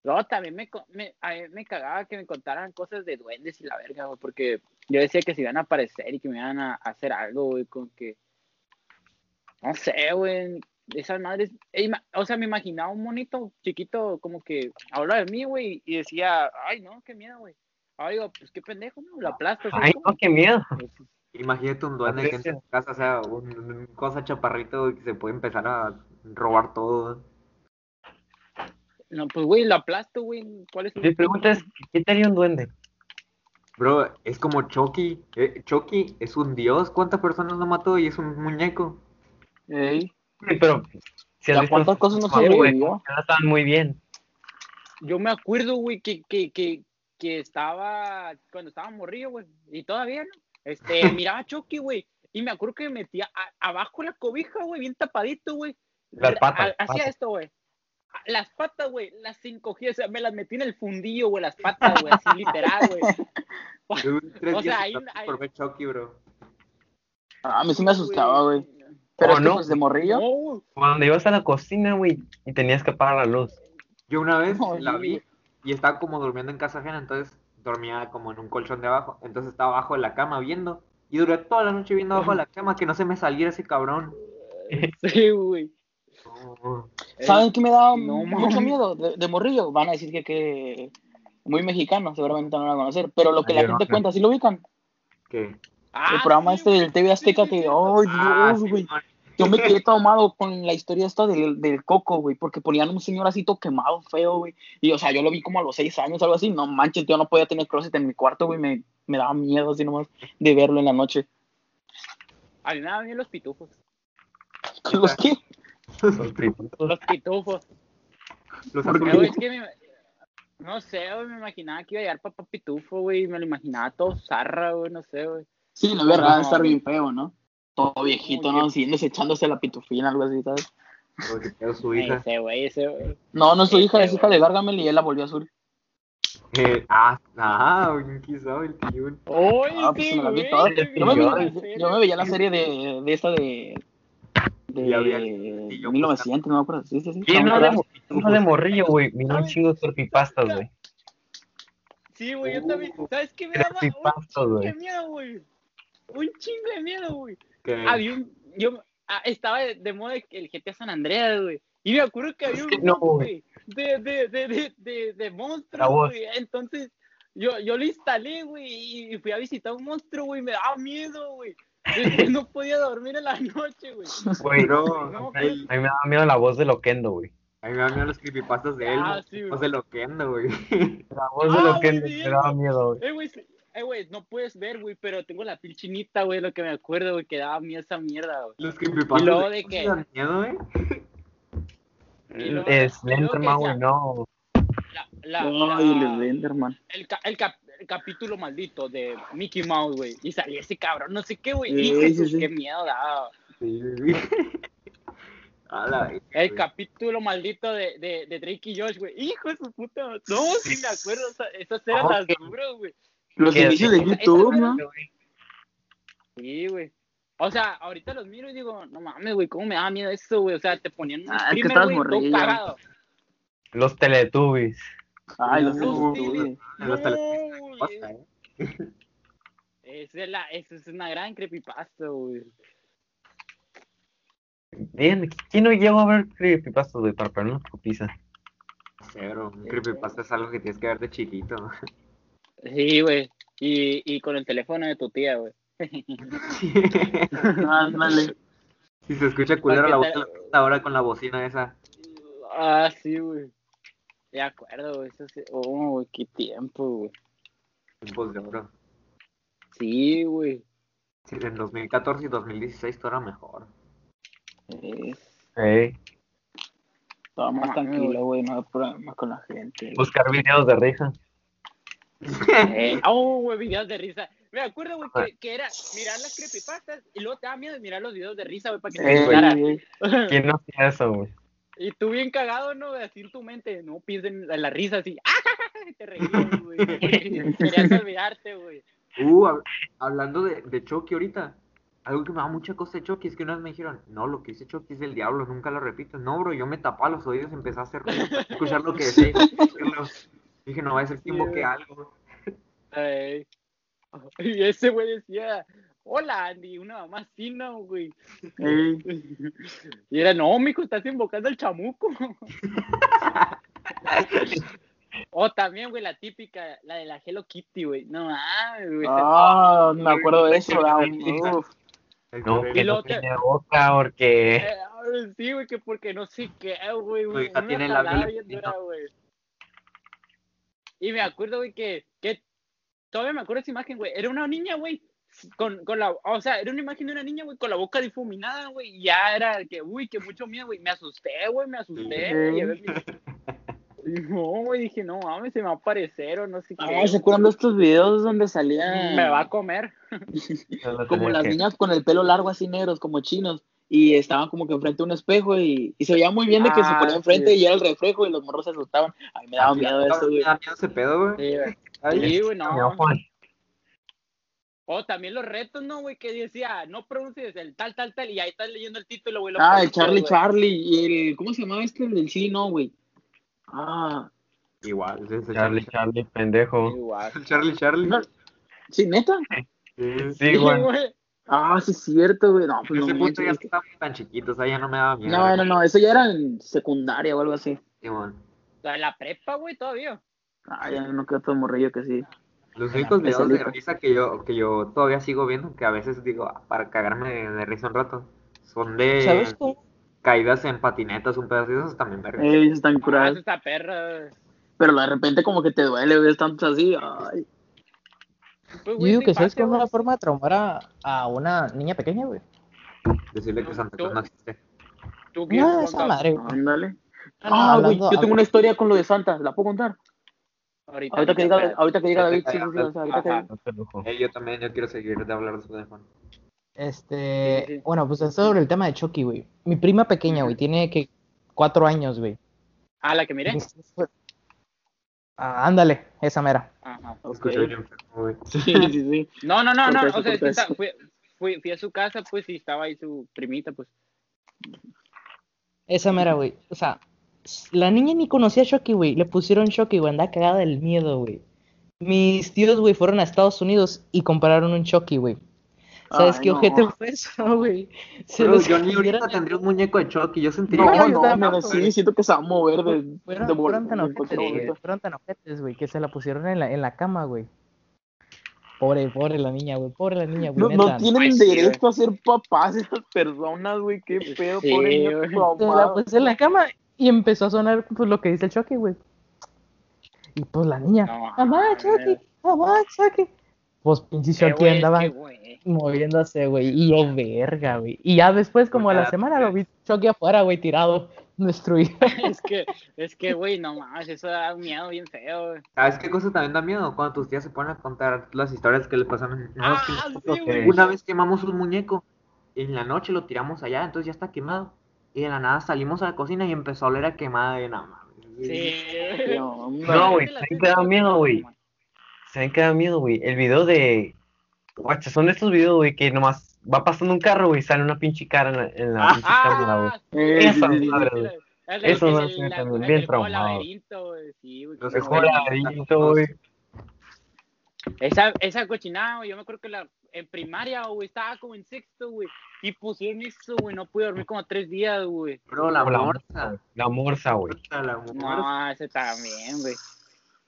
Luego también me, a mí me cagaba que me contaran cosas de duendes y la verga, güey, porque yo decía que se iban a aparecer y que me iban a, a hacer algo, güey, con que. No sé, güey. Esas madres. e O sea, me imaginaba un monito chiquito como que hablaba de mí, güey, y decía, ay, no, qué miedo, güey. Ay, digo, pues qué pendejo, ¿no? La aplasta. Ay, no, qué miedo. Imagínate un duende que en tu casa sea un, un cosa chaparrito y que se puede empezar a robar todo. No, pues, güey, la aplasto, güey. ¿Cuál es Mi pregunta es, ¿qué te haría un duende? Bro, es como Chucky. Eh, Chucky es un dios. ¿Cuántas personas no mató y es un muñeco? Ey, Sí, pero si has ¿a visto cuántas cosas no sobrevivió? ya estaban muy bien. Yo me acuerdo, güey, que, que, que, que estaba, cuando estaba morrillo, güey, y todavía, ¿no? Este, miraba a Chucky, güey, y me acuerdo que me metía a- abajo la cobija, güey, bien tapadito, güey. Las patas, Ha- Hacía patas. esto, güey. Las patas, güey, las encogía, o sea, me las metí en el fundillo, güey, las patas, güey, así literal, güey. O sea, ahí- ahí- por ver Chucky, bro. Ah, a mí sí me asustaba, güey. Pero Oh, es que no. pues de morrillo. No. Cuando ibas a la cocina, güey, y tenías que apagar la luz. Yo una vez la vi y estaba como durmiendo en casa ajena, entonces dormía como en un colchón de abajo. Entonces estaba abajo de la cama viendo. Y duré toda la noche viendo abajo de la cama que no se me saliera ese cabrón. Sí, güey. ¿Saben qué me daba no mucho miedo de, de morrillo? Van a decir que, que muy mexicano, seguramente no lo van a conocer. Pero lo que la gente no. cuenta, ¿sí lo ubican? ¿Qué? Ah, el programa sí, este del TV Azteca Sí, que. ¡ay, Ah, Dios, güey! Yo me quedé traumado con la historia esta del, del coco, güey, porque ponían un señor así todo quemado, feo, güey. Y, o sea, yo lo vi como a los seis años, algo así. No manches, yo no podía tener closet en mi cuarto, güey. Me, me daba miedo así nomás de verlo en la noche. A mí me daban bien los pitufos. ¿Con los qué? Los pitufos. Los ¿Por Eh, azules. güey, es que me- no sé, güey, me imaginaba que iba a llegar papá pitufo, güey, y me lo imaginaba todo zarra, güey, no sé, güey. Sí, la verdad, No. estar bien feo, ¿no? Todo viejito, ¿no? Siguiéndose echándose la pitufina, algo así, ¿sabes? Porque quedó su hija. Ese, güey, ese, güey. No, no es su hija, es Ese, hija de. Gargamel y él la volvió azul. Eh, ah, ah, ¿quién sabe el tío? ¡Oye, Ah, pues sí, me la vi toda. Yo me, vi- yo me veía la serie de, de esta de. de Y había- y yo 1900, no me acuerdo. Sí, sí, sí. ¿Quién ¿No no me de, uno de morrillo, güey? Miró un chingo de creepypastas, güey. Sí, güey, yo también. ¿Sabes qué me daba? Un chingo de miedo, güey. Un chingo de miedo, güey. Que Había un. Yo, ah, estaba de, de moda el GTA San Andreas, güey. Y me acuerdo que había Es un no, güey. de, de, de, de, de, de La monstruos, voz. güey. Entonces, yo, yo lo instalé, güey, y fui a visitar un monstruo, güey. Me daba miedo, güey. No podía dormir en la noche, güey. Güey, No, el- a mí me daba miedo la voz de Loquendo, güey. a mí me dan miedo los creepypastas de él, Ah, sí, güey. los de Loquendo, güey. La voz de Ah, Loquendo güey, me daba miedo, güey. Eh, güey, sí. Eh, güey, no puedes ver, güey, pero tengo la piel chinita, güey, lo que me acuerdo, güey, que daba miedo esa mierda, güey. Los creepypastas Y luego de que- dan miedo. Y luego- Es Slenderman, güey, no. La, la, Ay, la- el Slenderman. el, ca- el, cap- el capítulo maldito de Mickey Mouse, güey. Y salía ese cabrón, no sé qué, güey. Sí, sí, qué miedo daba. Sí, güey. La El güey. capítulo maldito de, de, de Drake y Josh, güey. Hijo de su puta. No, sí me acuerdo. esas eran No, las duras, güey. Los inicios de YouTube, ¿no? Sí, güey. O sea, ahorita los miro y digo, no mames, güey, ¿cómo me da miedo eso, güey? O sea, te ponían un Ah, es que todo morrillo. cagado. Los Teletubbies. Ay, los Los Teletubbies. Los eh. Esa es, la, esa es una gran creepypasta, güey. Díganme, ¿quién no llegó a ver creepypastas, güey, para poner una pizza? Cero, un creepypasta es algo que tienes que ver de chiquito. Sí, güey. Y, y con el teléfono de tu tía, güey. Ándale. Si se escucha culero la voz te- ahora con la bocina esa. Ah, sí, güey. De acuerdo, güey. Eso sí. Oh, güey, qué tiempo, güey. Tiempos de oro. Sí, güey. Sí, en 2014 y 2016 todo era mejor. Eh, Ey, Estaba más tranquilo, güey, no había problemas con la gente. buscar videos de risa. Eh, oh, güey, videos de risa. Me acuerdo, güey, que, que era mirar las creepypastas y luego te da miedo de mirar los videos de risa, güey, para que te Eh, asustaras. güey. ¿Quién no hacía eso, güey? Y tú bien cagado, ¿no? Así en tu mente, no pienses en la, la risa así. Y te reías, güey. Querías olvidarte, güey. Uh, hab- hablando de, de Chucky ahorita, algo que me da mucha cosa de Chucky es que una vez me dijeron, no, lo que dice Chucky es del diablo, nunca lo repito. No, bro, yo me tapaba los oídos y empecé a hacer ruido escuchar lo que decía. Dije, no va a ser que invoque güey. algo. Ay. Y ese güey decía, hola Andy, una mamá así, ¿no, güey? Ey, Y era, no, mijo, estás invocando al chamuco. O también, güey, la típica, la de la Hello Kitty, güey. No mames, güey. Ah, me acuerdo de eso. El No, que- no tiene boca porque... Eh, sí, güey, que porque no sé qué, güey. Güey, Una tiene latino. dura, güey. Y me acuerdo, güey, que, que todavía me acuerdo de esa imagen, güey. Era una niña, güey. Con, con la, o sea, era una imagen de una niña, güey, con la boca difuminada, güey. Y ya era que, uy, que mucho miedo, güey. Me asusté, güey, me asusté. güey, y a ver mi- No, güey, dije, no mames, se me va a aparecer o no sé qué. Ah, ¿se acuerdan de estos videos donde salían Me va a comer. como las niñas con el pelo largo así negros, como chinos? Y estaban como que enfrente de un espejo y, y se veía muy bien de que se Ah, ponía enfrente sí. y era el reflejo y los morros se asustaban. A mí me daba miedo eso, Me güey. da miedo ese pedo, güey. Sí, güey. Güey, No. O también los retos, ¿no, güey? Que decía, no pronuncies el tal, tal, tal, y ahí estás leyendo el título, güey. lo Ah, el Charlie. Charlie y el. ¿Cómo se llamaba este? El del sí, no, güey. Ah, Igual, sí, ese Charlie, Charlie, pendejo. Igual. Charlie, Charlie. No. ¿sí, neta? Sí, Sí, Sí, güey. güey. Ah, sí, es cierto, güey. No, En pues no ese punto manches, ya estaban tan chiquitos, ahí ya no me daba miedo. No, no, no, eso ya era en secundaria o algo así. Simón. La, la prepa, güey, todavía. Ah, ya no quedó todo morrillo que sí. Los únicos videos de risa que yo, que yo todavía sigo viendo, que a veces digo, ah, para cagarme de, de risa un rato, son de caídas en patinetas, un pedazo de esos también verga. Eh, están Ah, curados. está perra. Pero de repente como que te duele, ves tantos así. Ay. Pues, Yo güey, digo tu que sabes que infancia, es una forma de traumar a, a una niña pequeña, güey. Decirle que Santa Claus no existe. ¿Tú qué No, esa madre, güey. Ándale. Ah, Ah, güey, yo tengo una historia con lo de Santa, ¿la puedo contar? Ahorita, Ahorita que diga, ahorita que diga David, sí, sí, sí, ahorita que diga. Eh, yo también, yo quiero seguir de hablar de Juan. Este, Sí, sí. bueno, pues es sobre el tema de Chucky, güey. Mi prima pequeña, güey, tiene que cuatro años, güey. Ah, la que miré. Ah, ándale, esa mera. Ajá. Ok. Escucho bien enfermo, güey. Sí, sí, sí. No, no, no, no. Eso, O sea, está- fui, fui, fui a su casa, pues, y estaba ahí su primita, pues. Esa mera, güey. O sea, la niña ni conocía a Chucky, güey. Le pusieron Chucky, güey. Andaba cagada del miedo, güey. Mis tíos, güey, fueron a Estados Unidos y compraron un Chucky, güey. ¿Sabes Ay, qué no. ojete fue eso, güey? Se Pero los yo ni ahorita tendría un muñeco de Chucky, yo sentiría No, no, pero güey. sí, siento que se va a mover de, Fueron, de fueron tan ojetes, fueron tan ojetes, güey, que se la pusieron en la, en la cama, güey. Pobre, pobre la niña, güey, pobre la niña, güey, No, no tienen sí, derecho a ser papás esas personas, güey. Qué pedo, Sí, pobre niño. Se la puse en la cama y empezó a sonar pues lo que dice el Chucky, güey. Y pues la niña, No, mamá, Chucky, mamá, Chucky. Pues pinche Eh, es andaba moviéndose, güey. Y yo, verga, güey. Y ya después, como a la semana, lo vi Chucky afuera, güey, tirado, destruido. Es que, es que, güey, no mames, eso da un miedo bien feo, güey. ¿Sabes qué cosa también da miedo? Cuando tus tías se ponen a contar las historias que le pasaron. No, es que Ah, sí, una vez quemamos un muñeco en la noche lo tiramos allá, entonces ya está quemado. Y de la nada salimos a la cocina y empezó a oler a quemada y nada más. Sí, No. No, güey, ¿saben qué da miedo, güey? ¿Saben qué da miedo, güey? El video de... Guacha, son estos videos, güey, que nomás va pasando un carro, güey, y sale una pinche cara en la, en la pinche cámara, güey. Sí, Esa madre, güey. Eso no la- también bien traumado. sí, güey, Los Es el- laberinto, güey. Esa, esa cochinada, güey, yo me acuerdo que la, en primaria, güey, estaba como en sexto, güey, y pusieron eso, güey, no pude dormir como tres días, güey. Bro, la la morsa. La morsa, güey. Puta, La morsa. No, ese también, güey.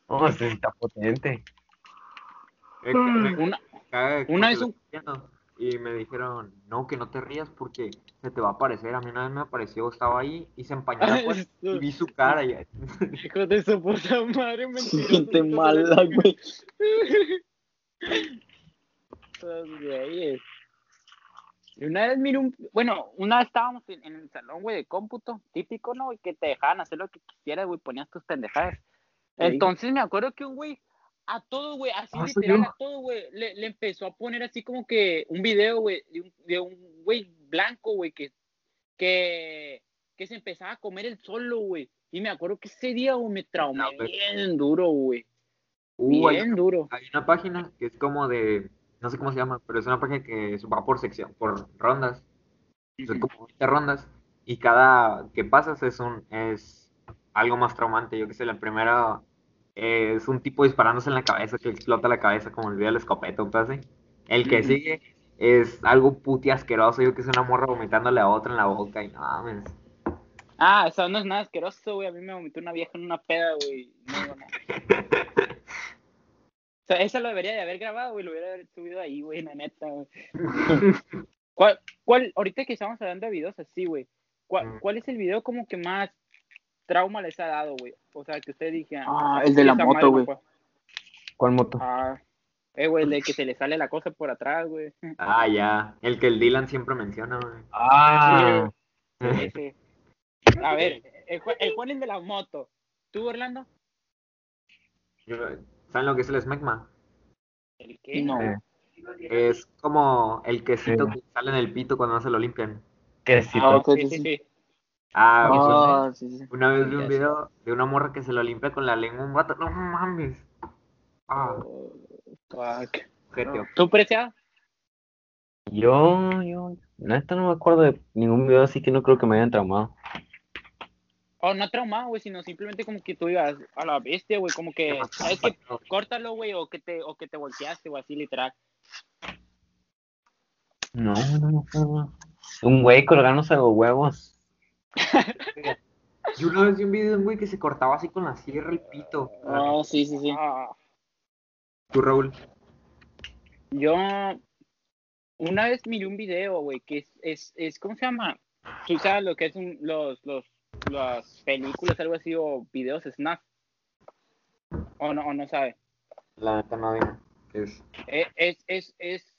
No, ese está potente. Una, una vez un- Y me dijeron, no, que no te rías porque se te va a aparecer. A mí una vez me apareció, estaba ahí y se empañó la puerta y vi su cara. Y... hijo de su puta madre, mentiroso. Gente mala, güey. Güeyes. Y una vez miré un, bueno, una vez estábamos en, en el salón, güey, de cómputo, típico, ¿no? Y que te dejaban hacer lo que quisieras, güey, ponías tus pendejadas. Entonces me acuerdo que un güey, a todo, güey, así Ah, literal, a todo, güey, le, le empezó a poner así como que un video, güey, de un, de un güey blanco, güey, que, que, que se empezaba a comer el solo, güey. Y me acuerdo que ese día, güey, me traumé No, pero- bien duro, güey. Uh, hay, Bien duro. hay una página que es como de, no sé cómo se llama, pero es una página que va por sección, por rondas. Son como 20 rondas y cada que pasas es un es algo más traumante. Yo que sé, la primera eh, es un tipo disparándose en la cabeza que explota la cabeza como el video del escopeta, un pedo así. El que sigue es algo puti asqueroso, yo que sé, una morra vomitándole a otra en la boca y no mames. Ah, eso no es nada asqueroso, güey. A mí me vomitó una vieja en una peda, güey. No nada. O sea, eso lo debería de haber grabado, güey. Lo hubiera de subido ahí, güey, la neta, güey. ¿Cuál, cuál, ahorita que estamos hablando de videos así, güey, ¿cuál. ¿cuál es el video como que más trauma les ha dado, güey? O sea, que ustedes dijeran. Ah, el de la moto, no güey. ¿Cuál moto? Ah, eh, güey, el de que se le sale la cosa por atrás, güey. Ah, ya. El que el Dylan siempre menciona, güey. Ah, Ese. A ver, el, el Juan es de la moto. ¿Tú, Orlando? ¿Saben lo que es el smegma? ¿El qué? No. eh, Es como el quesito Sí. que sale en el pito cuando no se lo limpian. quesito. Ah, ok, Sí, sí, sí, sí. sí. Ah, sí, sí. una vez vi un video de una morra que se lo limpia con la lengua a un vato. No mames. Ah, Fuck. ¿Tú, Preciado? Yo, yo, neta no me acuerdo de ningún video así que no creo que me hayan traumado. O no traumado, güey, sino simplemente como que tú ibas a la bestia, güey, como que, ¿sabes qué? Córtalo, güey, o que te, o que te volteaste, o así, literal. No, no, no, no. Un güey colgándose los huevos. Yo una vez vi un video de un güey que se cortaba así con la sierra el pito. Ah, sí, sí, sí. Ah, Tú, Raúl. yo una vez miré un video, güey, que es, es, es, ¿cómo se llama? Tú sabes lo que es un, los, los, las películas, algo así, o videos snap. O no, o no sabe. La neta no. Es. Eh, Es, es, es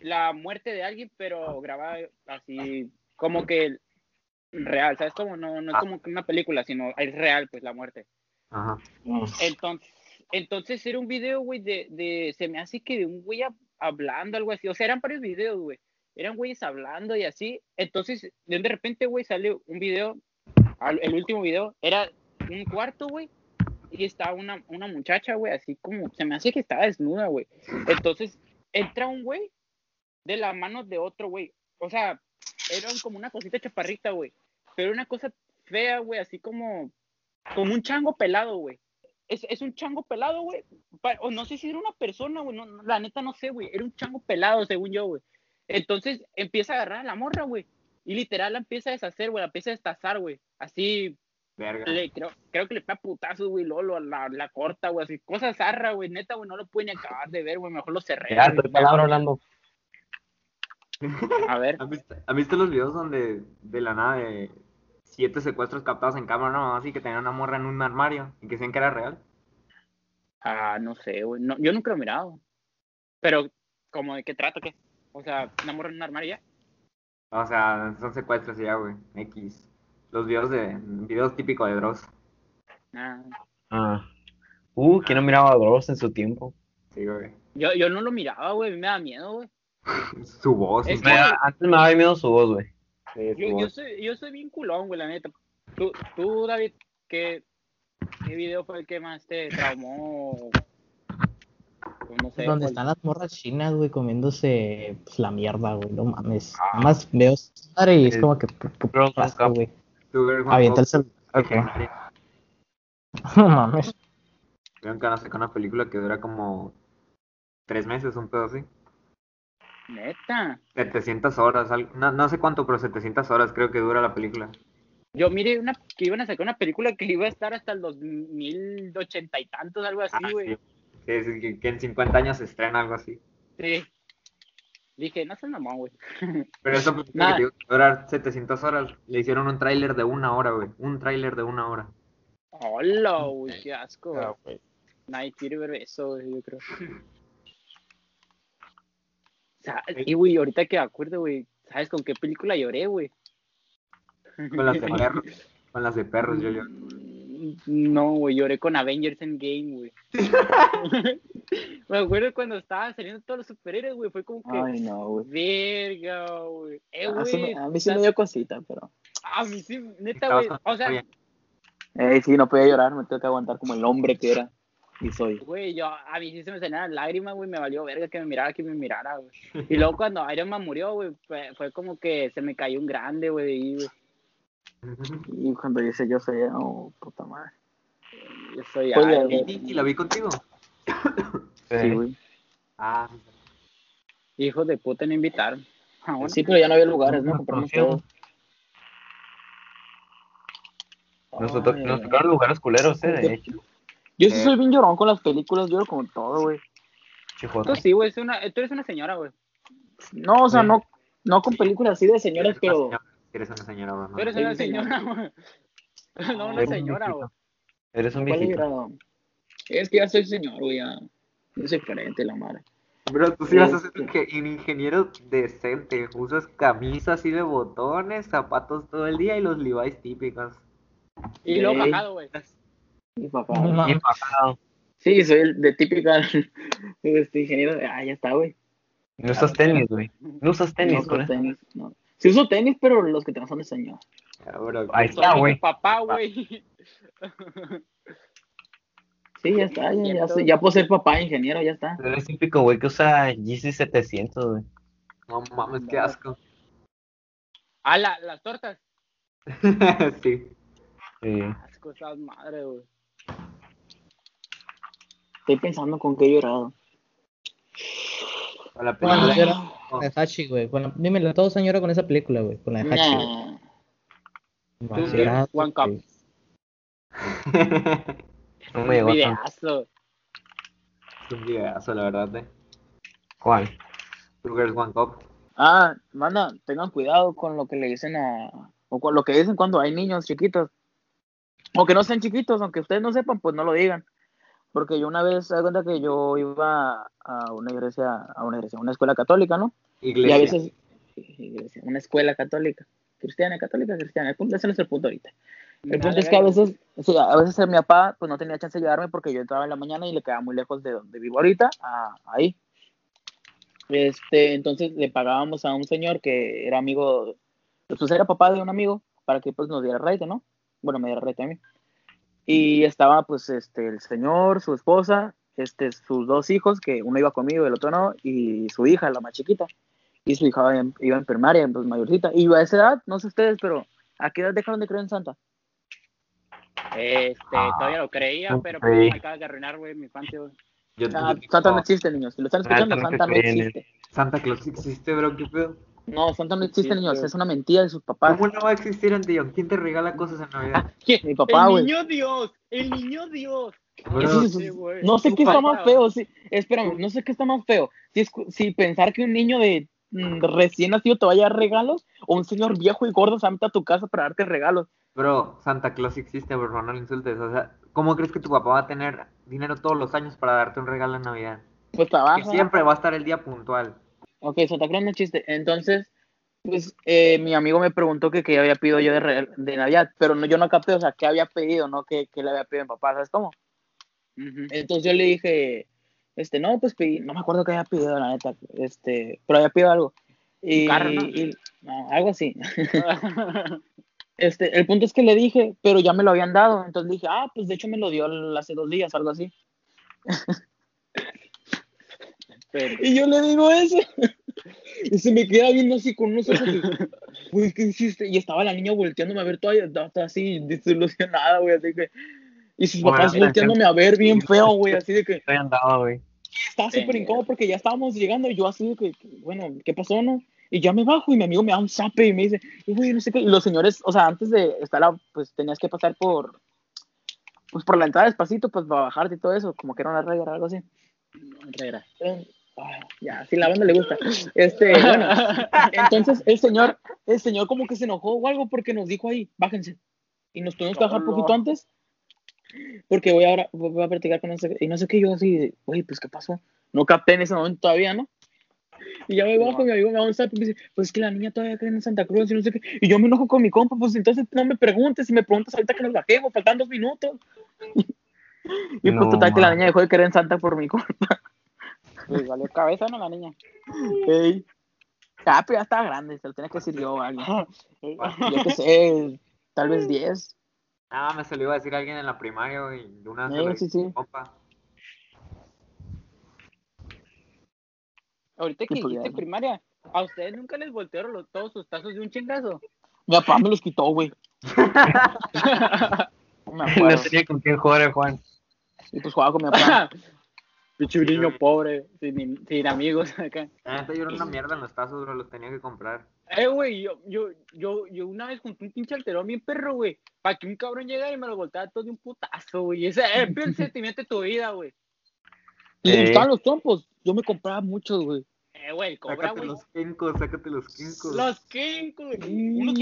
la muerte de alguien, pero grabada así, como que real, ¿sabes? Como no, no es Ah. como una película, sino es real, pues, la muerte. Ajá. Entonces, entonces era un video, güey, de, de, se me hace que de un güey hab- hablando, algo así. O sea, eran varios videos, güey. Eran güeyes hablando y así. Entonces, de de repente, güey, sale un video, el último video, era un cuarto, güey. Y estaba una, una muchacha, güey, así como, se me hace que estaba desnuda, güey. Entonces, entra un güey de la mano de otro, güey. O sea, era como una cosita chaparrita, güey. Pero una cosa fea, güey, así como, como un chango pelado, güey es, es un chango pelado, güey. O no sé si era una persona, güey. No, la neta no sé, güey. Era un chango pelado, según yo, güey. Entonces empieza a agarrar a la morra, güey. Y literal la empieza a deshacer, güey. La empieza a destazar, güey. Así, Verga. le, creo, creo que le pega putazos, güey. Lolo, la, la corta, güey. Así, cosas zarra, güey. Neta, güey. No lo pueden acabar de ver, güey. Mejor lo cerré. Ya, estoy palabra hablando. A ver. ¿Han visto, han visto los videos donde de la nada de siete secuestros captados en cámara, no? Así que tenían una morra en un armario y que decían que era real. Ah, no sé, güey. No, yo nunca lo he mirado. Pero, ¿cómo de qué trata, qué? O sea, una morra en un armario ya. O sea, son secuestros ya, güey. X. Los videos de videos típicos de Dross. Ah. Ah. Uh, ¿quién no miraba a Dross en su tiempo? Sí, güey. Yo, yo no lo miraba, güey. Me da miedo, güey. Su voz. Es que- Me da- antes me daba miedo su voz, güey. Sí, Yo, yo, soy, yo soy bien culón, güey, la neta. Tú, tú David, ¿qué, ¿qué video fue el que más te traumó? No sé. Donde cuál- están las morras chinas, güey, comiéndose pues, la mierda, güey. No mames. Nada más veo y es como que Cup. güey. Avienta el celular. legendaria. No mames. Vieron que van a sacar una película que dura como tres meses, un pedo así. Neta. 700 horas, no, no sé cuánto, pero 700 horas creo que dura la película. Yo miré una, que iban a sacar una película que iba a estar hasta el 2080 y tantos, algo así, Ah, güey. sí. Sí, sí, que, que en 50 años se estrena algo así. Sí. Dije, no seas mamón, güey. Pero esa película que digo que dura 700 horas, le hicieron un tráiler de una hora, güey. Un tráiler de una hora. Hola, güey, qué asco, güey. Ah, güey. Nadie quiere ver eso, güey, yo creo. Y, güey, ahorita que me acuerdo, güey, ¿sabes con qué película lloré, güey? Con las de perros. Con las de perros, yo, yo. No, güey, lloré con Avengers Endgame, güey. Me acuerdo cuando estaban saliendo todos los superhéroes, güey, fue como que, Ay, no, güey. verga, güey. Eh, A, sí me- güey, a mí sí me dio cosita, pero. a mí sí, neta, güey, o sea, Eh, sí, no podía llorar, me tengo que aguantar como el hombre que era. Y soy. güey, yo, a mí sí se me salían lágrimas, güey, me valió verga que me mirara, que me mirara, güey. Y luego cuando Iron Man murió, güey, fue, fue como que se me cayó un grande, güey, de ahí, güey. Y cuando dice yo soy, oh, puta madre. Yo soy Oye, Iron Man. ¿Y, la vi contigo? Sí, güey. Ah, Hijos de puta no invitaron. Ah, bueno. Sí, pero ya no había lugares, ¿no? Compramos todo. Nos, tocaron lugares culeros, eh, de hecho. Yo sí Eh. soy bien llorón con las películas, lloro con todo, güey. Tú sí, güey, una- tú eres una señora, güey. No, o sea, Sí. no, no con películas así de señoras, pero señora, Eres una señora, bro, ¿no? Tú eres una señora, güey. No, una Eres un señora, güey. Eres un ¿cuál he viejito. Es que ya soy señor, güey, ya. Es diferente la madre. Bro, tú sí vas a ser un inge- un ingeniero decente. Usas camisa así de botones, zapatos todo el día y los Levi's típicos. Y Ey. bajado, güey. Mi papá. No. Bien bajado. Sí, soy el de típica este ingeniero. Ah, ya está, güey. No usas tenis, güey. No usas No tenis, uso con eso. tenis, no. Sí uso tenis, pero los que tengo son de señor. Ah, Ahí está, güey. papá, güey. Sí, ya está, ya, ya, soy- ya puedo ser papá ingeniero, ya está. Eres típico, güey, que usa GC 700, güey. No mames, qué asco. Ah, la- las tortas. sí. Sí. Asco esas madre, güey. Estoy pensando con qué he llorado. O la Cuando película. la de Hachi, güey. Con la- Dímelo, todos han llorado con esa película, güey. Con la de Hachi. güey. Nah. One Cup. No me llegó tanto. Videazo. es un videazo, la verdad, eh. ¿Cuál? Two Girls One Cup. Ah, manda, tengan cuidado con lo que le dicen a. O con lo que dicen cuando hay niños chiquitos. O que no sean chiquitos, aunque ustedes no sepan, pues no lo digan. Porque yo una vez, se da cuenta que yo iba a una iglesia, a una iglesia, a una escuela católica, ¿no? Iglesia. Y a veces, iglesia, una escuela católica, cristiana, católica, cristiana. El punto, ese no es el punto ahorita. El punto es que a veces, sí, a veces mi papá pues no tenía chance de llevarme porque yo entraba en la mañana y le quedaba muy lejos de donde vivo ahorita, a, ahí. Este, entonces le pagábamos a un señor que era amigo, pues era papá de un amigo, para que pues nos diera raite, ¿no? Bueno, me diera raite a mí. Y estaba pues este, el señor, su esposa, este, sus dos hijos, que uno iba conmigo y el otro no, y su hija, la más chiquita. Y su hija iba en, iba en primaria, pues mayorcita. Y yo a esa edad, no sé ustedes, pero ¿a qué edad dejaron de creer en Santa? Este, todavía lo creía, ok. pero pues me acabas de arruinar, güey, mi infancia, güey. Yo, Ah, yo- Santa no existe, niños. Si lo están Ah, escuchando, Santa no existe. Santa Claus existe, bro, qué pedo. No, Santa no existe, Sí, niños. pero- Es una mentira de sus papás. ¿Cómo no va a existir, Antillón? ¿Quién te regala cosas en Navidad? ¿Quién? Mi papá, el güey. niño Dios, el niño Dios. Bro, Eso es- Sí, güey. No sé qué está más feo. Sí. Espérame, no sé qué está más feo. Si, es, si pensar que un niño de mm, recién nacido te vaya a dar regalos o un señor viejo y gordo se mete a tu casa para darte regalos. Bro, Santa Claus existe, bro, no le insultes. O sea, ¿cómo crees que tu papá va a tener dinero todos los años para darte un regalo en Navidad? Pues Que trabaja. siempre va a estar el día puntual. Ok, Santa Claus no existe. Entonces, pues eh, mi amigo me preguntó que qué había pedido yo de, re- de Navidad, pero no, yo no capté, o sea, qué había pedido, no qué, qué le había pedido a mi papá, ¿sabes cómo? Entonces yo le dije, este, no, pues pedí, no me acuerdo qué había pedido, la neta, este, pero había pedido algo. Y, carro, ¿no? y- no, algo así. Este, el punto es que le dije, pero ya me lo habían dado. Entonces dije, ah, pues de hecho me lo dio hace dos días, algo así. Pero- Y yo le digo eso. Y se me queda viendo así con unos ojos. y, Güey, ¿qué hiciste? Y estaba la niña volteándome a ver toda, toda así desilusionada, güey. Así que. Y sus Bueno, papás mira, volteándome a ver bien feo, güey. Así de que Estoy andado, güey. estaba súper incómodo porque ya estábamos llegando. Y yo así de que, bueno, ¿qué pasó, no? Y ya me bajo y mi amigo me da un zape y me dice, y güey, no sé qué. Y los señores, o sea, antes de estar, a- pues tenías que pasar por. Pues por la entrada despacito, pues para bajarte y todo eso, como que era una regla o algo así. Regra. Eh, ah, ya, si la banda le gusta. Este, bueno, entonces el señor, el señor como que se enojó o algo porque nos dijo ahí, bájense. Y nos tuvimos que bajar Hola. poquito antes. Porque voy ahora, voy a practicar con ese, y no sé qué, yo así, güey, pues qué pasó. No capté en ese momento todavía, ¿no? Y ya me bajo, y mi amigo me da un zap y me dice, pues es que la niña todavía cree en Santa Cruz y no sé qué. Y yo me enojo con mi compa, pues entonces no me preguntes, si me preguntas ahorita que nos bajemos, faltan dos minutos. y pues No, total que la man. niña dejó de creer en Santa por mi culpa. Pues valió cabeza, ¿no? La niña. Ey. Ah, pero ya estaba grande, se lo tenía que decir yo o alguien. Yo qué sé, tal vez 10. Ah, me se lo iba a decir a alguien en la primaria, güey. De una Eh, sí, a sí. compa. Ahorita que dijiste ya. primaria, ¿a ustedes nunca les voltearon los- todos sus tazos de un chingazo? Mi papá me los quitó, güey. No tenía con quién jugar el Juan. Y pues jugaba con mi papá. Pinche niño pobre, sin, sin amigos acá. Neta, yo era una mierda en los tazos, bro, los tenía que comprar. Eh, güey, yo, yo, yo, yo una vez junté un pinche alterón bien perro, güey, para que un cabrón llegara y me lo volteara todo de un putazo, güey. Ese es el peor sentimiento de tu vida, güey. Y Eh. me gustaban los trompos. Yo me compraba muchos, güey. Eh, güey, cobra, Sácate güey. los kinkos, sácate los kinkos. Los kenkos, güey. Unos,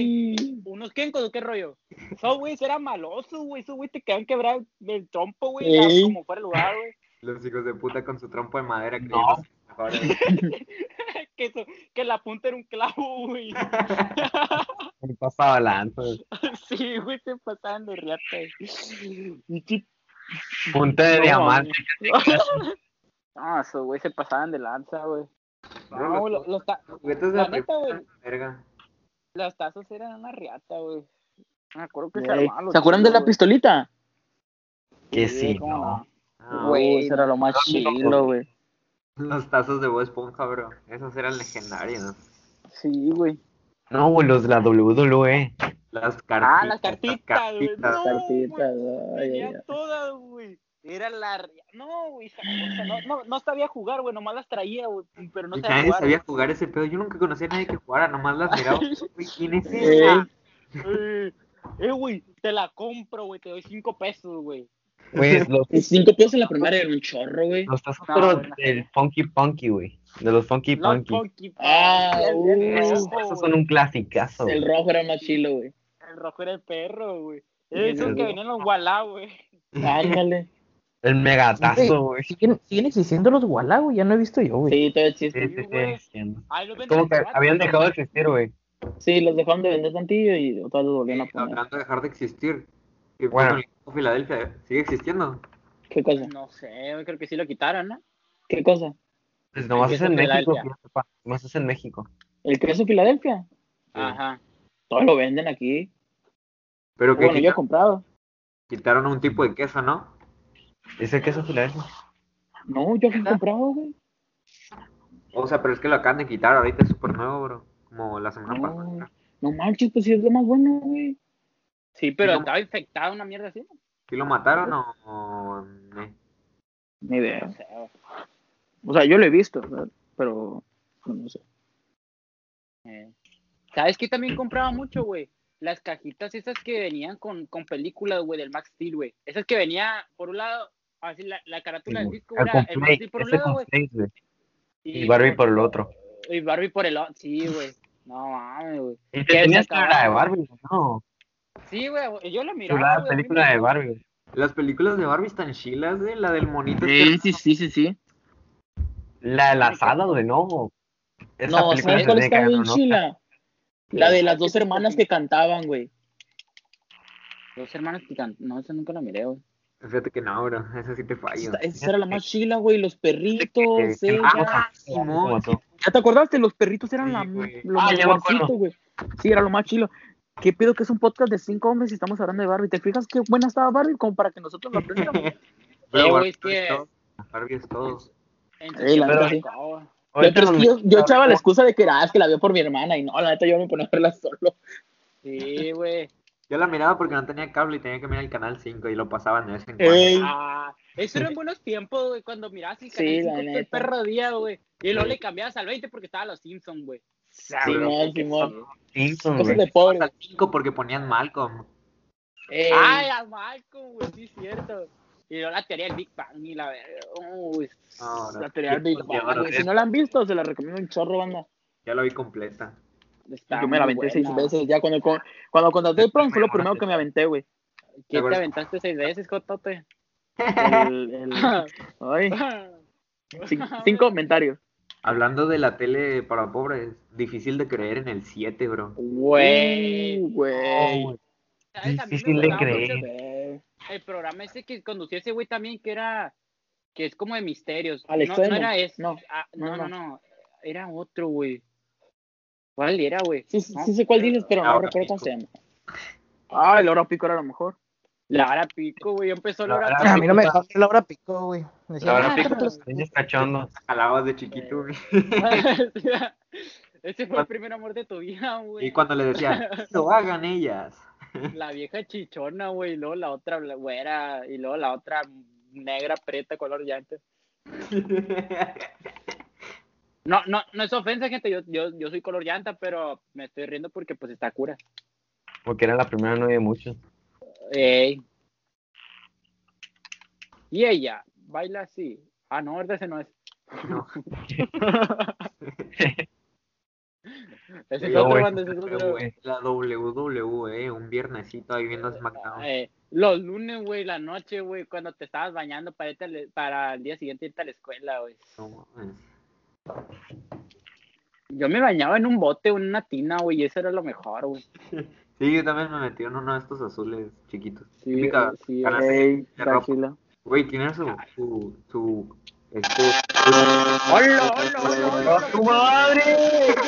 unos kenkos, ¿o qué rollo? Esos güeyes eran malosos, güey. Esos güeyes te quedan quebrar el trompo, güey. Como fuera el lugar, güey. Los hijos de puta con su trompo de madera que No. mejores. que, eso- que la punta era un clavo, güey. Me pasaba lanza. sí, güey, se pasaban de riata. Punta de No, diamante. No, esos güey se pasaban de lanza, güey. No, los- los, los, ta- Los juguetes de La la neta, prepa, güey. verga. los tazos eran una riata, güey. Me acuerdo que se armaban los ¿Se acuerdan de la pistolita? Que Sí, sí, no. Ah, Güey, eso era lo más chilo, güey. Los tazos de Bob Esponja, bro. Esos eran legendarios. Sí, güey. No, güey, los de la WWE. Las cartitas. Ah, las cartitas, güey. cartitas. No, Cartitas, güey. ay. todas, güey. Era la. No, güey. esa cosa, No, no, no sabía jugar, güey. Nomás las traía, güey. Pero no Y sabía nadie jugar. sabía jugar ese pedo. Yo nunca conocía a nadie que jugara, nomás las miraba. Güey, ¿Quién es esa? Eh, eh, güey. Te la compro, güey. Te doy cinco pesos, güey. Güey, los, Cinco pesos en la primaria era un chorro, güey. los tazos pero del Funky Punky, güey. De los Funky Punky. Funky Ah, el- el uh, Esos, esos son un clasicazo. El rojo era más chilo, güey. El rojo era el perro, güey. Sí, Esos sí, que sí. venían los Wallah, güey. Ándale. El megatazo, güey. ¿Siguen, siguen existiendo los Walla, güey. Ya no he visto yo, güey. Sí, todavía Sí, existe. sí, sí, los venden Como que habían dejado de existir, güey. Sí, los dejaron de vender tantillo y otra vez los volvieron a poner. Hablando de dejar de existir. ¿Qué Bueno. Con Filadelfia? ¿Sigue existiendo? ¿Qué cosa? No sé, güey. Creo que sí lo quitaron, ¿no? ¿Qué cosa? Pues nomás es en México. Nomás es en México. ¿El queso Filadelfia? Ajá. Todos lo venden aquí. Pero que Bueno, yo he quitaron, comprado. quitaron un tipo de queso, ¿no? ¿Es el queso Filadelfia? No, yo he comprado, güey. O sea, pero es que lo acaban de quitar. Ahorita es súper nuevo, bro. Como la semana No. pasada. No manches, pues sí es lo más bueno, güey. Sí, pero No. estaba infectado, una mierda así. ¿Sí lo mataron o...? o ne? Ni idea. O sea, O sea, yo lo he visto, ¿verdad? pero no sé. eh. ¿Sabes qué también compraba mucho, güey? Las cajitas esas que venían con, con películas, güey, del Max Steel, güey. Esas que venía, por un lado, así la, la carátula del disco era el Max Steel por un lado, güey. Y Barbie por el otro. Y Barbie por el otro. Sí, güey. No mames, güey. Y Que te tenías se que ver la de. Barbie, ¿no? Sí, güey. Yo la miraba. Chulada güey, a mí me película de. Barbie. Las películas de Barbie están chilas, ¿eh? La del monito. Sí, sí, sí, sí, sí. La de las hadas, güey, no. Esa No, película ¿sabes cuál está bien chila? La de las dos hermanas que cantaban, güey. Dos hermanos que can- No, esa nunca la miré, güey. Fíjate que no, bro. Esa sí te fallo. Esa, esa era la más chila, güey. Los perritos, Que- que- ella. Ah, sí. ¿Ya te acordaste? Los perritos eran Sí, la, lo Ah, mejorcito, güey. Sí, era lo más chilo. ¿Qué pedo que es un podcast de cinco hombres y estamos hablando de Barbie? ¿Te fijas qué buena estaba Barbie como para que nosotros lo aprendiéramos? Pero Barbie güey, es que-. Barbie es todo. En la sí. Pero es que yo, yo echaba la excusa de que era, ah, es que la vio por mi hermana y no, la neta yo me ponía a verla solo. Sí, güey. Yo la miraba porque no tenía cable y tenía que mirar el canal 5 y lo pasaban de vez en cuando. Ah, eso eran buenos tiempos, güey, cuando mirabas el Sí, canal la 5 todo el perro día, güey. Y luego le cambiabas al 20 porque estaban los Simpsons, güey. Simón, Simón. Cosas de pobre. Al 5 porque ponían Malcolm. Ey. Ay, a Malcolm, güey, sí es cierto. Y luego la teoría del Big Bang y la verga. Uy, No, no. la teoría del Big Yo- Bang, güey. Si no la han visto, se la recomiendo un chorro, banda. Ya la vi completa. está Yo me la aventé seis buena. veces. Ya cuando, cuando contraté el plan fue lo primero que me aventé, güey. ¿Qué te aventaste seis veces, Jotote? El, el- ay, cin- cinco comentarios. Hablando de la tele para pobres, difícil de creer en el 7, bro. Güey. Güey. Difícil de mucho creer. El programa ese que conducía ese güey también, que era. que es como de misterios. Alex no, no era ese. No, Ah, no, no, no, no. Era otro, güey. ¿Cuál era, güey? Sí, sí, No. sí sé cuál dices, pero no Ahora recuerdo cómo se llama. Ah, el oro pico era lo mejor. La hora pico, güey. Empezó la hora pico. A mí no me dejó la hora pico, güey. Me decía, La hora "Ah, pico, tómate los-". niños cachondos. Jalabas de chiquito, güey. Ese fue el primer amor de tu vida, güey. Y cuando le decía, lo hagan ellas. La vieja chichona, güey. Y luego la otra güera. Y luego la otra negra, preta, color llante. No, no, no es ofensa, gente. Yo, yo, yo soy color llanta, pero me estoy riendo porque pues está cura. Porque era la primera novia de muchos. Ey. Y ella baila así. Ah, no, ese no es. No. Ese es Yo, otro, ese es otro. La WWE, un viernesito ahí viendo SmackDown. Eh, los lunes, güey, la noche, güey, cuando te estabas bañando para, irte al- para el día siguiente irte a la escuela, güey. No. Yo me bañaba en un bote en una tina, güey, y eso era lo mejor, güey. Sí, yo también me metí en uno de estos azules chiquitos. Sí, Típica sí, canasta Ey, de ropa. tranquila. Güey, tiene su, su, su, este, ¡Hola, hola, hola, tu madre! ¿Qué pedo.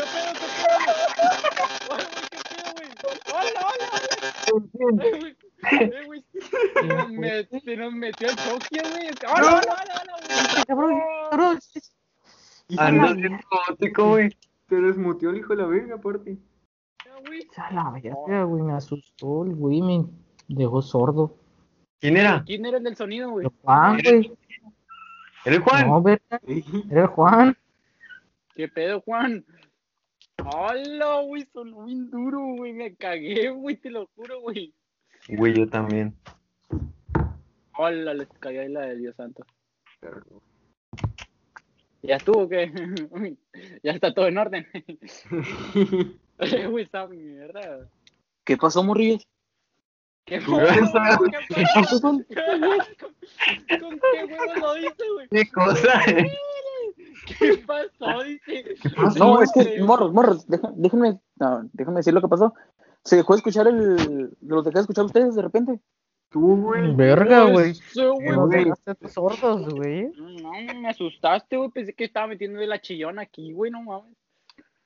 ¡Hola, hola, hola! Eh, güey, Se nos met- se nos metió el choque, güey. ¡Hola, hola, hola! Cabrón, bien güey. se desmuteó el hijo de la verga, aparte. Güey. A la verga, güey, me asustó el güey, me dejó sordo. ¿Quién era? ¿Quién era el del sonido, güey? El Juan, güey. ¿Era el Juan? No, verga, era el Juan. ¿Qué pedo, Juan? ¡Hola, güey! Sonó bien duro, güey. Me cagué, güey, te lo juro, güey. Güey, yo también. ¡Hola! Les cagué ahí la de Dios santo. ¿Ya estuvo o qué? ya está todo en orden. Esa mierda. ¿Qué pasó, morrillos? ¿Qué ¿Qué pasó? pasó? ¿Qué pasó? ¿Con qué huevo lo dice, güey? ¿Qué cosa? ¿Qué pasó? Dice. No, es que, morros, morros, déjenme, no, déjenme decir lo que pasó. Se dejó de escuchar el. Los dejé de escuchar ustedes de repente. Tú, güey. Verga, güey. Güey. dejaste sordos, güey. No, me asustaste, güey. Pensé que estaba metiendo de la chillona aquí, güey. No mames.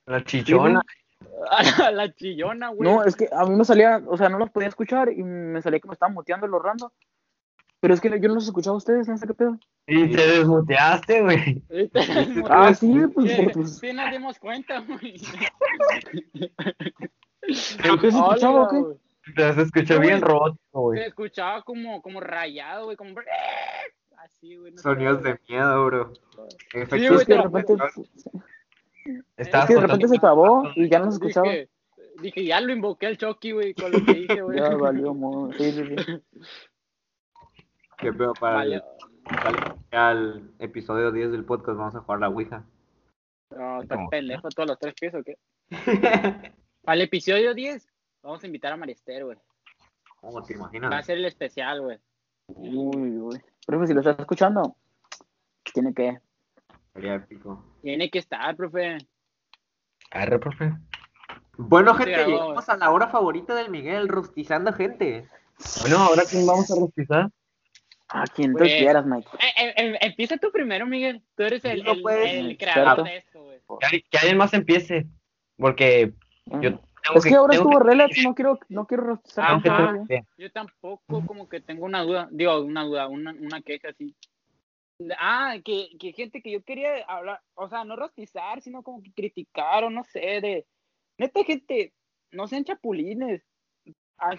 La chichona. A la, chillona, güey. No, es que a mí me salía, o sea, no los podía escuchar y me salía que me estaban muteando el rando. Pero es que yo no los escuchaba a ustedes, no sé qué pedo. Y te desmuteaste, güey. Ah, sí, pues, Sí, pues sí nos dimos cuenta, güey. ¿pero qué se escuchaba o qué? Te escuchó bien robótico, güey. Se escuchaba como, como rayado, güey, como... Así, güey. no Sonidos de miedo, bro. Efectos Es que de te- repente, Estabas es que de repente se trabó y ya no se escuchaba. Dije, dije, ya lo invoqué al Chucky, güey, con lo que dije, güey. Ya valió, mo. Sí, sí, sí. Qué pedo para Vale. el, al episodio 10 del podcast. Vamos a jugar la Ouija. No, está ¿Cómo? pendejo todos los tres pies, ¿o qué? Para el episodio 10, vamos a invitar a Marister, güey. ¿Cómo te Va a imaginas? ser el especial, güey. Uy, uy. Profe, si lo estás escuchando, tiene que. Sería épico. Tiene que estar, profe. Arre, profe. Bueno, gente, grabó. llegamos a la hora favorita del Miguel, rostizando gente. Bueno, ahora quién vamos a rostizar. A quien tú Pues- quieras, Mike. Eh, eh, eh, empieza tú primero, Miguel. Tú eres el, No el- puedes, el experto. creador de esto, güey. Que, alguien- que alguien más empiece. Porque yo tengo Es que ahora estuvo relax, no quiero, no quiero rostizar Ah. Yo tampoco como que tengo una duda, digo, una duda, una, una queja así. Ah, que, que gente que yo quería hablar, o sea, no rostizar, sino como que criticar o no sé, de... Neta, gente, no sean chapulines.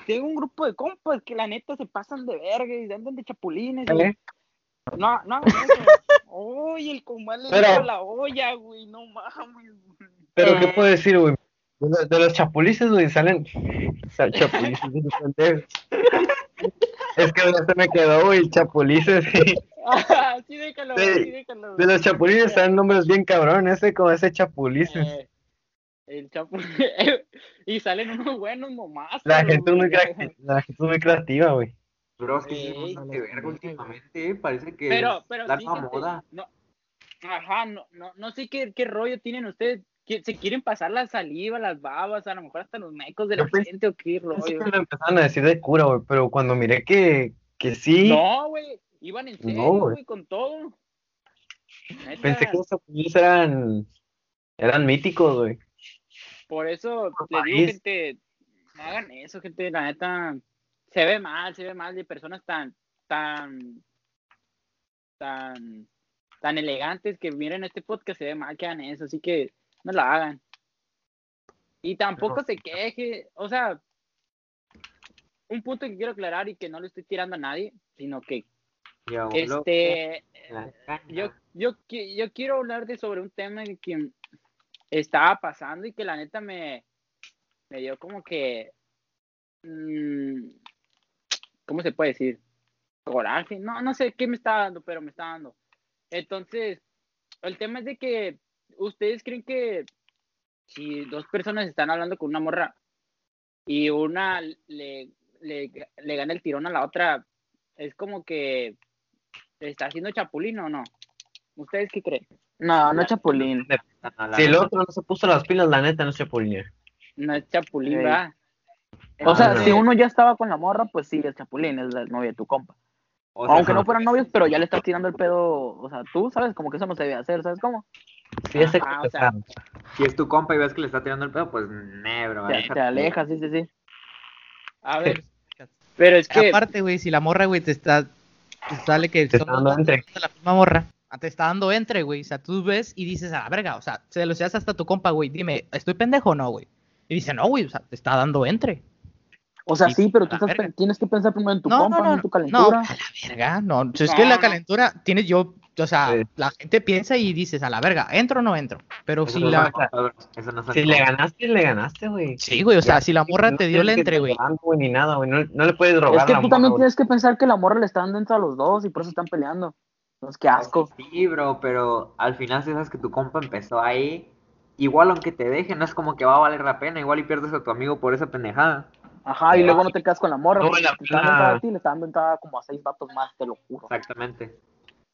Tengo un grupo de compas que la neta se pasan de verga y andan de chapulines. y- ¿Eh? No, no, eso. Oye, el comal le Pero- la olla, güey, no mames. güey. Pero, ¿qué puedo decir, güey? De, los- de los chapulices, güey, salen. Sal- chapulices, de los pendejos. Es que ya se me quedó, güey, chapulices. Ah, sí, déjalo, Sí, sí, déjalo. De los chapulines salen nombres bien cabrones, ese como ese chapulices. Eh, el y salen unos buenos nomás. La gente es muy, crea- la gente es muy creativa, güey. Bro, es que sí, de verga últimamente, eh, parece que Pero, pero la sí, moda. no, ajá, no, no, no sé qué, qué rollo tienen ustedes. ¿Se quieren pasar la saliva, las babas, a lo mejor hasta los mecos de la gente o qué rollo? que lo empezaron a decir de cura, güey, pero cuando miré que, que sí, No, güey, iban en serio, güey. güey, con todo. Neta, pensé que los chapulices eran, eran míticos, güey. Por eso les digo, gente, no hagan eso, gente, la neta, se ve mal, se ve mal de personas tan, tan, tan, tan elegantes que miren este podcast, se ve mal que hagan eso, así que no lo hagan. Y tampoco se queje, o sea, un punto que quiero aclarar y que no le estoy tirando a nadie, sino que Yo, Este, la caña. yo, yo, yo quiero hablar de sobre un tema que estaba pasando y que la neta me, me dio como que, mm, ¿cómo se puede decir? Coraje, no, no sé qué me está dando, pero me está dando. Entonces, el tema es de que ustedes creen que si dos personas están hablando con una morra y una le, le, le gana el tirón a la otra, es como que está haciendo chapulín o no. ¿Ustedes qué creen? No, no es Chapulín. No, Si el otro no se puso las pilas, la neta no se Chapulín. No es chapulín. ¿verdad? O sea, Entonces, si uno ya estaba con la morra, pues sí, es Chapulín, es la novia de tu compa. o sea, Aunque no fueran novios, pero ya le estás tirando el pedo, o sea, tú sabes, como que eso no se debe hacer, ¿sabes cómo? Sí, ese Ajá, o sea, Si es tu compa y ves que le está tirando el pedo, pues nebro. Te, te alejas, sí, sí, sí. a ver, pero es que, Aparte, güey, si la morra, güey, te está. Te sale que Te son está dando entre. de la misma morra. ah, Te está dando entre, güey. O sea, tú ves y dices a la verga. O sea, se lo seas hasta tu compa, güey. Dime, ¿estoy pendejo o no, güey? Y dice, no, güey, o sea, te está dando entre. O sea, Sí, sí, pero tú estás tienes que pensar primero en tu no, compa, no, no, no, en tu no, calentura. a la verga, no. Es No, que la no. calentura tienes yo, o sea, Sí. la gente piensa y dices a la verga, ¿entro o no entro? Pero Eso si no la. no Si le ganaste, le ganaste, güey. Sí, güey, o sea, si la morra No te dio el entre, güey. ni nada, güey. No, no le puedes drogar Es que la tú morra, también güey. tienes que pensar que la morra le está dando entre a los dos y por eso están peleando. Entonces, qué asco. Sí, bro, pero al final si sabes que tu compa empezó ahí, igual aunque te deje, no es como que va a valer la pena, igual y pierdes a tu amigo por esa pendejada. Ajá, y luego no te quedas con la morra, No la te está dando pena. entrada a ti, le está dando entrada como a seis vatos más, te lo juro. Exactamente.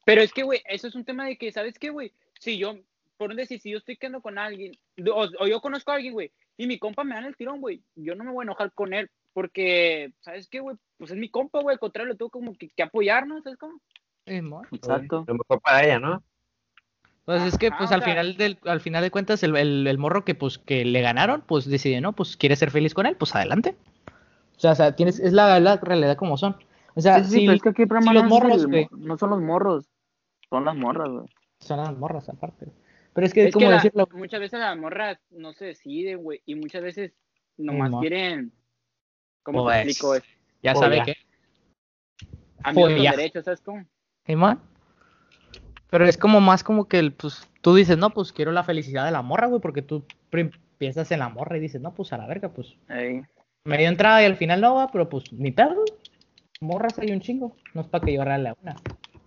Pero es que, güey, eso es un tema de que, ¿sabes qué, güey? Si yo, por decir, si yo estoy quedando con alguien, o, o yo conozco a alguien, güey, y mi compa me dan el tirón, güey, yo no me voy a enojar con él, porque, ¿sabes qué, güey? Pues es mi compa, güey, al contrario, tengo como que, que apoyarnos, ¿sabes cómo? Mo. Exacto. Lo mejor para ella, ¿no? Pues es que, pues al sea- final del, al final de cuentas, el, el, el morro que, pues, que le ganaron, pues decide, ¿no? Pues quiere ser feliz con él, pues adelante. O sea, o sea tienes, es la, la realidad como son. O sea, Sí, sí, sí, si pero es que aquí el si los morros, el- güey. no son los morros, son las morras, güey. son las morras aparte. Pero es que, Es como la- decirlo, muchas veces las morras no se deciden, güey, y muchas veces nomás quieren, ¿cómo Pues, te explico? ya Oh, sabe ya. que, con ya. derechos, ¿sabes cómo? Simón. Pero es como más como que, el, pues, tú dices, no, pues quiero la felicidad de la morra, güey, porque tú piensas en la morra y dices, no, pues a la verga, pues Ey. me dio entrada y al final no va, pero pues ni pedo. Morras hay un chingo, no es para que yo a una.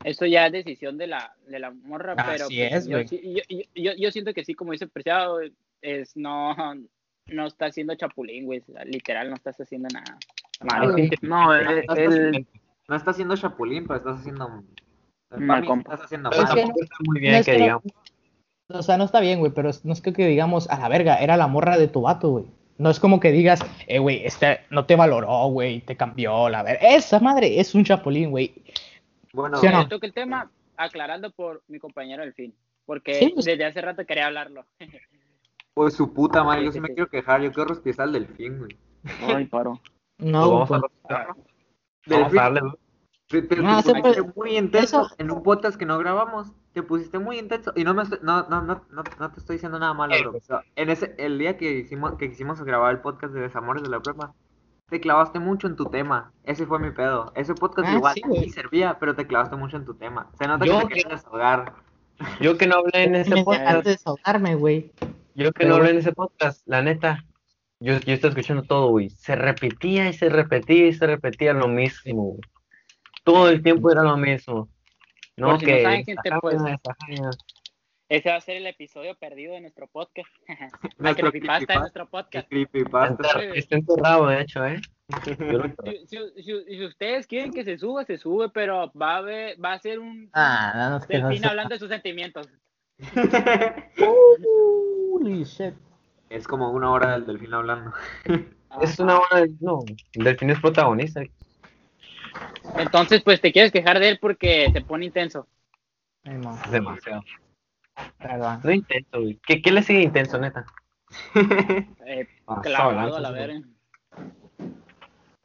Eso ya es decisión de la, de la morra, Así pero pues, es, yo, yo, yo, yo- yo siento que sí, como dice Preciado, es no, no está haciendo chapulín, güey, literal, no estás haciendo nada. malo. sí. No, No no estás haciendo chapulín, pero estás haciendo... Mal estás haciendo Es mal. que está muy No bien es que que no- digamos. O sea, no está bien, güey, pero no es que, que digamos, a la verga, era la morra de tu vato, güey. No es como que digas, eh, güey, este no te valoró, güey, te cambió, la verga. Esa madre es un chapulín, güey. Bueno, ¿Sí o no? Yo toqué el tema aclarando por mi compañero Delfín, porque Sí, pues- desde hace rato quería hablarlo. pues su puta madre, yo Sí, me quiero quejar, yo quiero respirar al delfín, güey. Ay, paro. No, Vamos a pues, Delfín, darle, güey. Te, pusiste puede- muy intenso eso- en un podcast que no grabamos. Te pusiste muy intenso. Y no me estoy- no, no, no, no, no te estoy diciendo nada malo, Eh, bro. Pero en ese, el día que hicimos, que quisimos grabar el podcast de Desamores de la Prepa, te clavaste mucho en tu tema. Ese fue mi pedo. Ese podcast Ah, igual sí, servía, pero te clavaste mucho en tu tema. Se nota Yo que te que- querías desahogar. Yo que no hablé en ese podcast, desahogarme, güey. yo que Pero no hablé en ese podcast, la neta, yo, yo estaba escuchando todo, güey. Se repetía y se repetía y se repetía lo mismo, güey. Todo el tiempo era lo mismo. No, Por si no que saben, gente, esta pues. Ese va a ser el episodio perdido de nuestro podcast. la Nuestro creepypasta de nuestro podcast. Creepypasta. Está, está enterrado, de hecho, ¿eh? Si, si- si- si ustedes quieren que se suba, se sube, pero va a haber, va a ser un Ah, no, no, es que no delfín sé. hablando de sus sentimientos. Holy shit. Es como una hora del delfín hablando. Es una hora de... No, Delfín es protagonista. Entonces, pues te quieres quejar de él porque se pone intenso. No, No intenso, güey. ¿Qué, ¿Qué le sigue intenso, neta? Eh, Ah, clavado a la verga.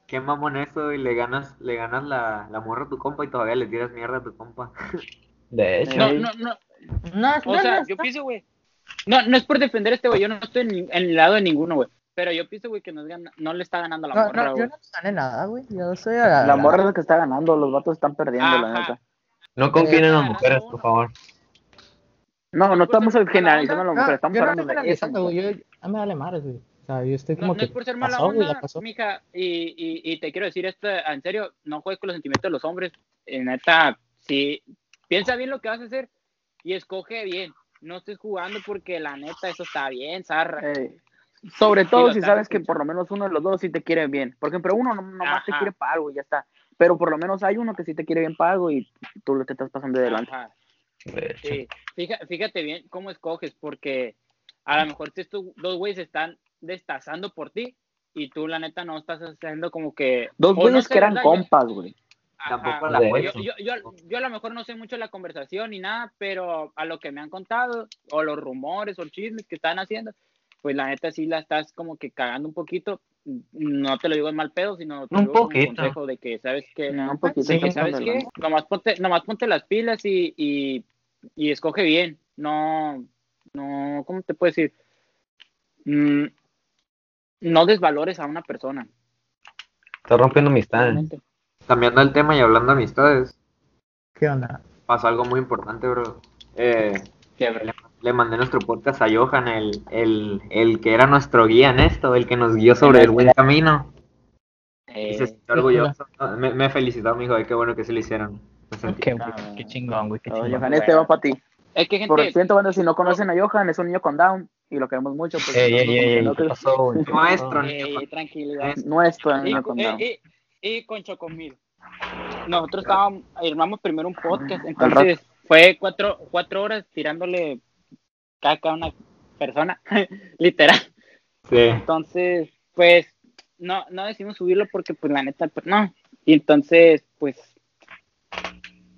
Qué mamón eso y le ganas, le ganas la, la morra a tu compa y todavía le tiras mierda a tu compa. De hecho, No, Ey. no, no. No, O sea, yo pienso, güey. No, no es por defender a este güey. Yo no estoy en, ni- en el lado de ninguno, güey. Pero yo pienso, güey, que nos gana- no le está ganando a la no, morra, no, yo no gané nada, güey. Yo soy a La morra es la que está ganando, los vatos están perdiendo, la Ajá. neta. No confíen en las agarrando mujeres, por favor. No, no estamos Pues, generalizando a Ah, estamos no hablando de eso. Yo, a mí me vale madres, güey. O sea, yo estoy No, como no que es por ser mala pasó, onda, ya pasó. mija, y, y, y te quiero decir esto en serio, no juegues con los sentimientos de los hombres, en neta, si piensa bien lo que vas a hacer y escoge bien, no estés jugando porque la neta eso está bien, zarra. Eh, sobre todo lo si sabes que por lo menos uno de los dos sí te quiere bien. Por ejemplo, uno no- nomás te Ajá. quiere para algo y ya está. Pero por lo menos hay uno que sí te quiere bien para algo y tú le te estás pasando de delante. Ajá, De hecho. sí. Fija- fíjate bien cómo escoges, porque a lo mejor si estos dos güeyes están destazando por ti y tú la neta no estás haciendo como que... Dos o no güeyes sé, que eran compas, güey. Tampoco la yo, yo, yo, yo a lo mejor no sé mucho la conversación ni nada, pero a lo que me han contado, o los rumores o chismes que están haciendo, pues la neta sí la estás como que cagando un poquito. No te lo digo en mal pedo, sino te Un como poquito. consejo de que, ¿sabes que No, un poquito, Sí, se ¿sabes qué? Nomás ponte, nomás ponte las pilas y, y, y escoge bien. No, no, ¿cómo te puedo decir? Mm, no desvalores a una persona. Está rompiendo amistades. Cambiando el tema y hablando de amistades, ¿Qué onda? pasó algo muy importante, bro. Eh, Qué le mandé nuestro podcast a Johan, el, el, el que era nuestro guía en esto, el que nos guió sobre el buen camino. Y se Eh, sintió orgulloso. Me, me felicitó, me dijo, ay, qué bueno que se lo hicieron. Me sentí- Qué, qué chingón, güey, qué chingón. Johan, este va para ti. es que gente, Por cierto, bueno, si no conocen a Johan, es un niño con Down y lo queremos mucho. Pues, Ey, ey, ey, ¿qué pasó, pasó? niño. tranquilidad. Nuestro y, niño con Down. y- y con Chocomil. Nosotros estábamos, armamos primero un podcast, entonces fue cuatro, cuatro horas tirándole caca a una persona, literal. Sí. Entonces, pues, no, no decidimos subirlo porque, pues, la neta, pues, no. Y entonces, pues,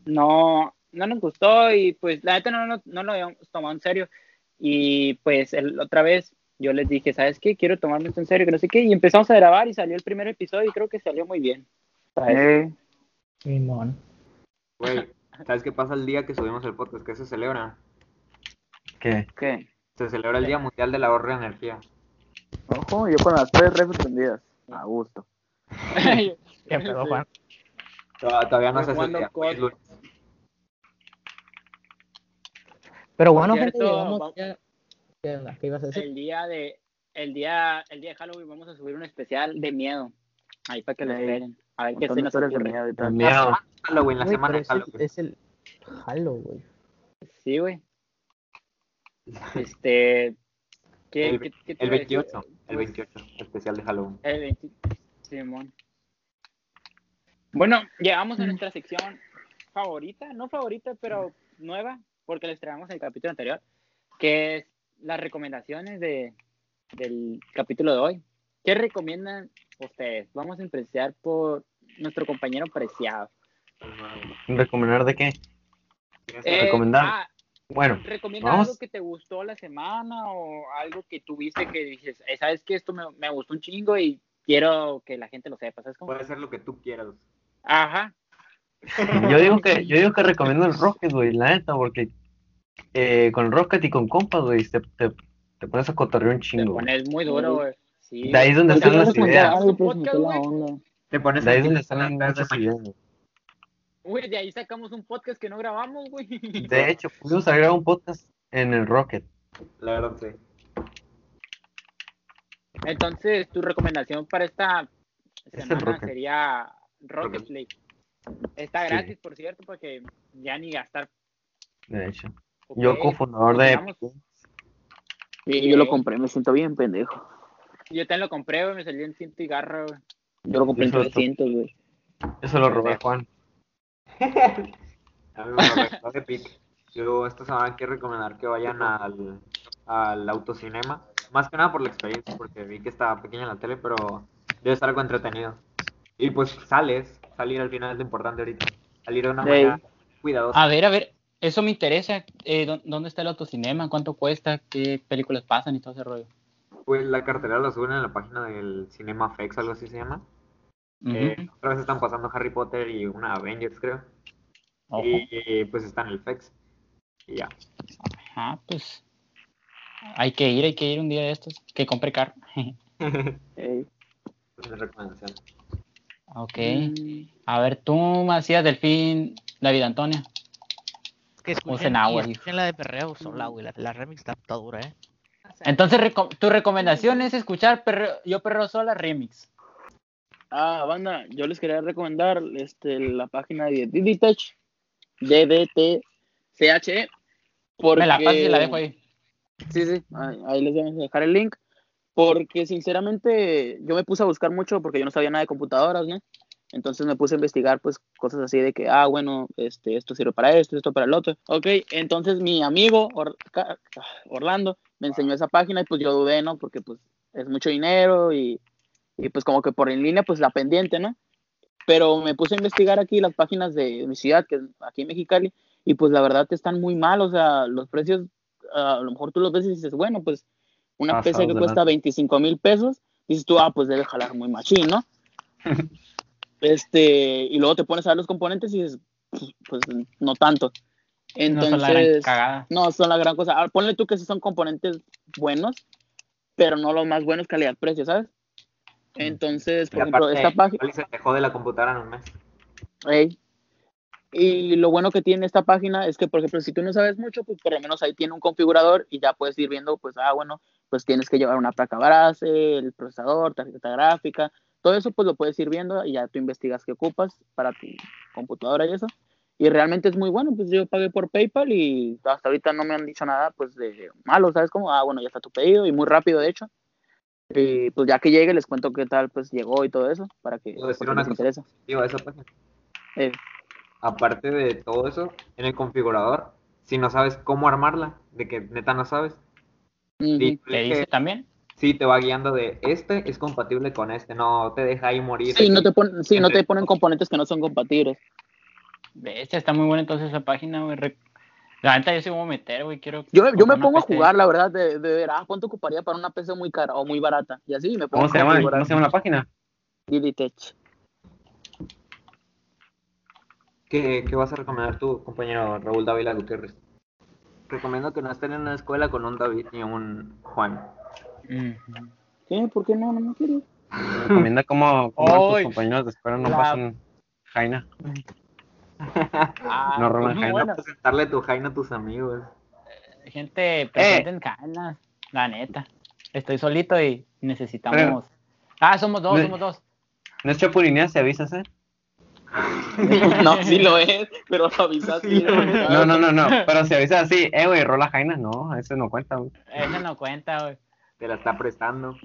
no, no nos gustó y, pues, la neta no, no, no lo habíamos tomado en serio. Y, pues, el, otra vez yo les dije, ¿sabes qué? Quiero tomarme esto en serio, que no sé qué. Y empezamos a grabar y salió el primer episodio y creo que salió muy bien. ¿sabes? Eh, ¿sabes qué pasa el día que subimos el podcast? ¿Qué se celebra? ¿Qué? ¿Qué? Se celebra el Día Mundial del Ahorro de Energía. Ojo, yo con las tres refres prendidas. A gusto. ¿Qué pedo, Juan? Tod- Todavía no Estoy sé ese jugando día. COD. hoy es lunes. Pero bueno, cierto, gente, llegamos va- ya. ¿Qué onda? ¿Qué ibas a decir? el día de el día el día de Halloween vamos a subir un especial de miedo ahí para que lo esperen a ver qué se nos ocurre miedo y. Miedo. Halloween, la Güey, semana de es el, Halloween. es el Halo, güey. sí güey este ¿qué, El, qué- qué el iba a decir? 28, el 28, especial de Halloween. el 20 Simón. bueno llegamos a nuestra sección favorita no favorita pero nueva porque les traemos el capítulo anterior que es las recomendaciones de del capítulo de hoy ¿qué recomiendan ustedes? vamos a empezar por nuestro compañero preciado ¿Recomendar de qué? Eh, Recomendar. ah, Bueno, recomienda vamos. algo que te gustó la semana o algo que tuviste que dices, "Eh, sabes que esto me, me gustó un chingo y quiero que la gente lo sepa, ¿sabes cómo? Puede ser lo que tú quieras. Ajá, yo digo que, yo digo que recomiendo el Rocket, güey, la neta, porque eh, con el Rocket y con compas, güey, te, te, te pones a cotorrear un te chingo. güey. pones muy duro, güey. Sí. De ahí es donde Pues están yo las ideas. algo, pues, podcast, la onda. Te pones De ahí es donde en las ideas. güey. Güey, de ahí sacamos un podcast que no grabamos, güey. De hecho, pudimos agregar un podcast en el Rocket. La verdad, sí. Entonces, tu recomendación para esta semana Rocket. sería Rocket Rocket. League. Está Sí. gratis, por cierto, porque ya ni gastar. De hecho, yo cofundador de Y yo lo compré, me siento bien pendejo. Yo también lo compré, güey, me salió en ciento y garra, güey. Yo lo compré en Eso es 300, güey. eso lo robé a Juan. A mí me lo. Yo esta semana quiero recomendar que vayan al, al autocinema. Más que nada por la experiencia, porque vi que estaba pequeña en la tele, pero debe estar algo entretenido. Y pues sales, salir al final es lo importante ahorita. Salir de una Ey. manera cuidadosa. A ver, a ver, eso me interesa. Eh, ¿dó- ¿Dónde está el autocinema? ¿Cuánto cuesta? ¿Qué películas pasan y todo ese rollo? Pues la cartelera la suben en la página del Cinema Fex, algo así se llama. Eh, otra vez están pasando Harry Potter y una Avengers, creo. Ojo. Y pues está en el Fex. Y ya. Ajá, pues. Hay que ir, hay que ir un día de estos. Que compre carro. Es recomendación. Ok. Mm, A ver, tú, Macías Delfín, David Antonio. Que escuchen, en agua, escuchen la de perreo sola, güey. La, la remix está, está dura, eh. Entonces, reco- tu recomendación es escuchar Perreo- Yo Perreo Sola Remix. Ah, banda, yo les quería recomendar este, la página de DDTech, DDTCHE. Porque... Me la paso y la dejo ahí. Sí, sí, ahí, ahí les vamos a dejar el link. Porque sinceramente yo me puse a buscar mucho porque yo no sabía nada de computadoras, ¿no? Entonces me puse a investigar pues cosas así de que, ah, bueno, este, esto sirve para esto, esto para el otro. Ok, entonces mi amigo Or- Orlando me enseñó esa página y pues yo dudé, ¿no? Porque pues es mucho dinero y, y pues como que por en línea pues la pendiente, ¿no? Pero me puse a investigar aquí las páginas de mi ciudad, que es aquí en Mexicali, y pues la verdad están muy mal, o sea, los precios, ah, a lo mejor tú los ves y dices, bueno, pues una Pasados PC que de cuesta 25 mil pesos, dices tú, ah, pues debe jalar muy machín, ¿no? este, y luego te pones a ver los componentes y dices, pues, pues, no tanto. no son la gran Entonces, cagada. no son la gran cosa. Ah, ponle tú que sí son componentes buenos, pero no los más buenos calidad-precio, ¿sabes? Entonces, por Y ejemplo, aparte, esta página... se te jode la computadora en un mes. Ey. Y lo bueno que tiene esta página es que, por ejemplo, si tú no sabes mucho, pues por lo menos ahí tiene un configurador y ya puedes ir viendo, pues, ah, bueno, pues tienes que llevar una placa base, el procesador, tarjeta gráfica, todo eso pues lo puedes ir viendo y ya tú investigas qué ocupas para tu computadora y eso. Y realmente es muy bueno, pues yo pagué por PayPal y hasta ahorita no me han dicho nada pues de malo, ¿sabes? Como, ah, bueno, ya está tu pedido y muy rápido de hecho. Y pues ya que llegue les cuento qué tal pues llegó y todo eso para que por si les interesa. Digo, esa página. Eh, Aparte de todo eso, en el configurador, si no sabes cómo armarla, de que neta no sabes, y ¿Te dice también? sí te va guiando de este es compatible con este, no te deja ahí morir. Sí, no te, pon- sí, no te ponen componentes que no son compatibles. Bestia, está muy buena entonces esa página, güey. La neta yo sí me voy a meter, güey. Quiero Yo, me- yo me pongo a jugar, la verdad, de, de ver, ah, ¿cuánto ocuparía para una PC muy cara o muy barata? Y así me pongo ¿Cómo se a llama? configurar ¿Cómo se llama la página? Digitech. ¿Qué, qué vas a recomendar tú, compañero Raúl Dávila Gutiérrez? Recomiendo que no estén en una escuela con un David ni un Juan. ¿Qué? ¿Por qué no? No me quiero. Recomienda cómo, cómo Ay, tus compañeros de escuela no la- pasan Jaina. Ah, No roban muy Jaina. buena. Presentarle tu Jaina a tus amigos. Gente, presenten canas, la neta. Estoy solito y necesitamos. Pero- ah, somos dos, somos dos. No es chapulinea, se avisas, ¿eh? no, sí lo es, pero lo avisaste. Sí, No, no, no, no. Pero si avisas así, eh, güey, rola Jaina, no, eso no cuenta, güey. Eso no cuenta, güey. Te la está prestando.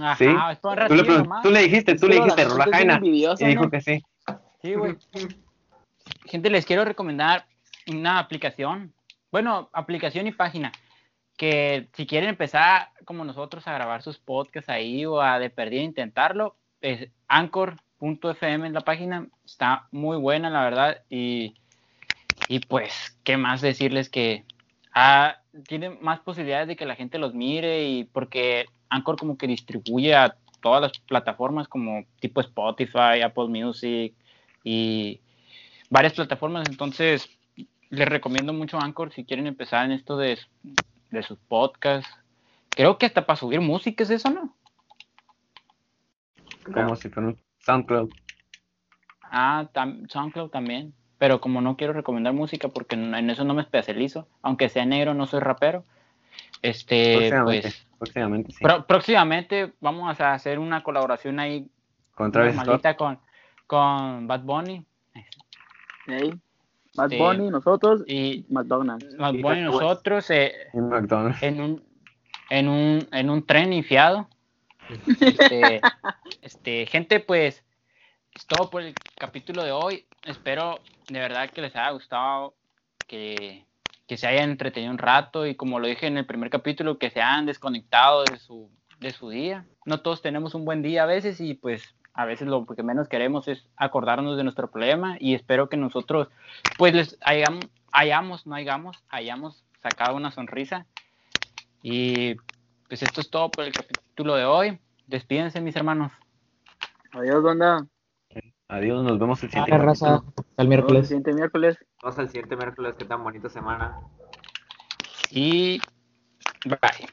Ajá, Sí. es por un Tú le, ratillo pregun- nomás. tú le dijiste, tú le dijiste, rola Jaina. Y dijo ¿no? que sí. Sí, güey. Gente, les quiero recomendar una aplicación. Bueno, aplicación y página. Que si quieren empezar como nosotros a grabar sus podcasts ahí o a de perdida intentarlo, es anchor.fm en la página. Está muy buena, la verdad. Y, y pues, ¿qué más decirles que ah, tiene más posibilidades de que la gente los mire y porque Anchor como que distribuye a todas las plataformas como tipo Spotify, Apple Music y varias plataformas. Entonces, les recomiendo mucho Anchor si quieren empezar en esto de, de sus podcasts. Creo que hasta para subir música es eso, ¿no? Como si SoundCloud. Ah, tam- SoundCloud también. Pero como no quiero recomendar música porque en eso no me especializo, aunque sea negro, no soy rapero. Este, Próximamente, pues próximamente, sí. pro- próximamente vamos a hacer una colaboración ahí Con Travis Scott. con, con Bad Bunny Bad Sí. Bunny, nosotros, y McDonald's. Bad Bunny y nosotros eh, y McDonald's. en un en un en un tren infiado. Este, este, gente, pues es todo por el capítulo de hoy. Espero de verdad que les haya gustado, que, que se hayan entretenido un rato y como lo dije en el primer capítulo, que se hayan desconectado de su, de su día. No todos tenemos un buen día a veces y pues a veces lo que menos queremos es acordarnos de nuestro problema y espero que nosotros pues les hayamos, hayamos no hayamos, hayamos sacado una sonrisa. Y pues esto es todo por el capítulo de hoy. Despídense mis hermanos. Adiós, banda. Adiós, nos vemos el siguiente Arre, raza. Hasta el El miércoles. siguiente miércoles. Vamos al siguiente miércoles, qué tan bonita semana. Y bye.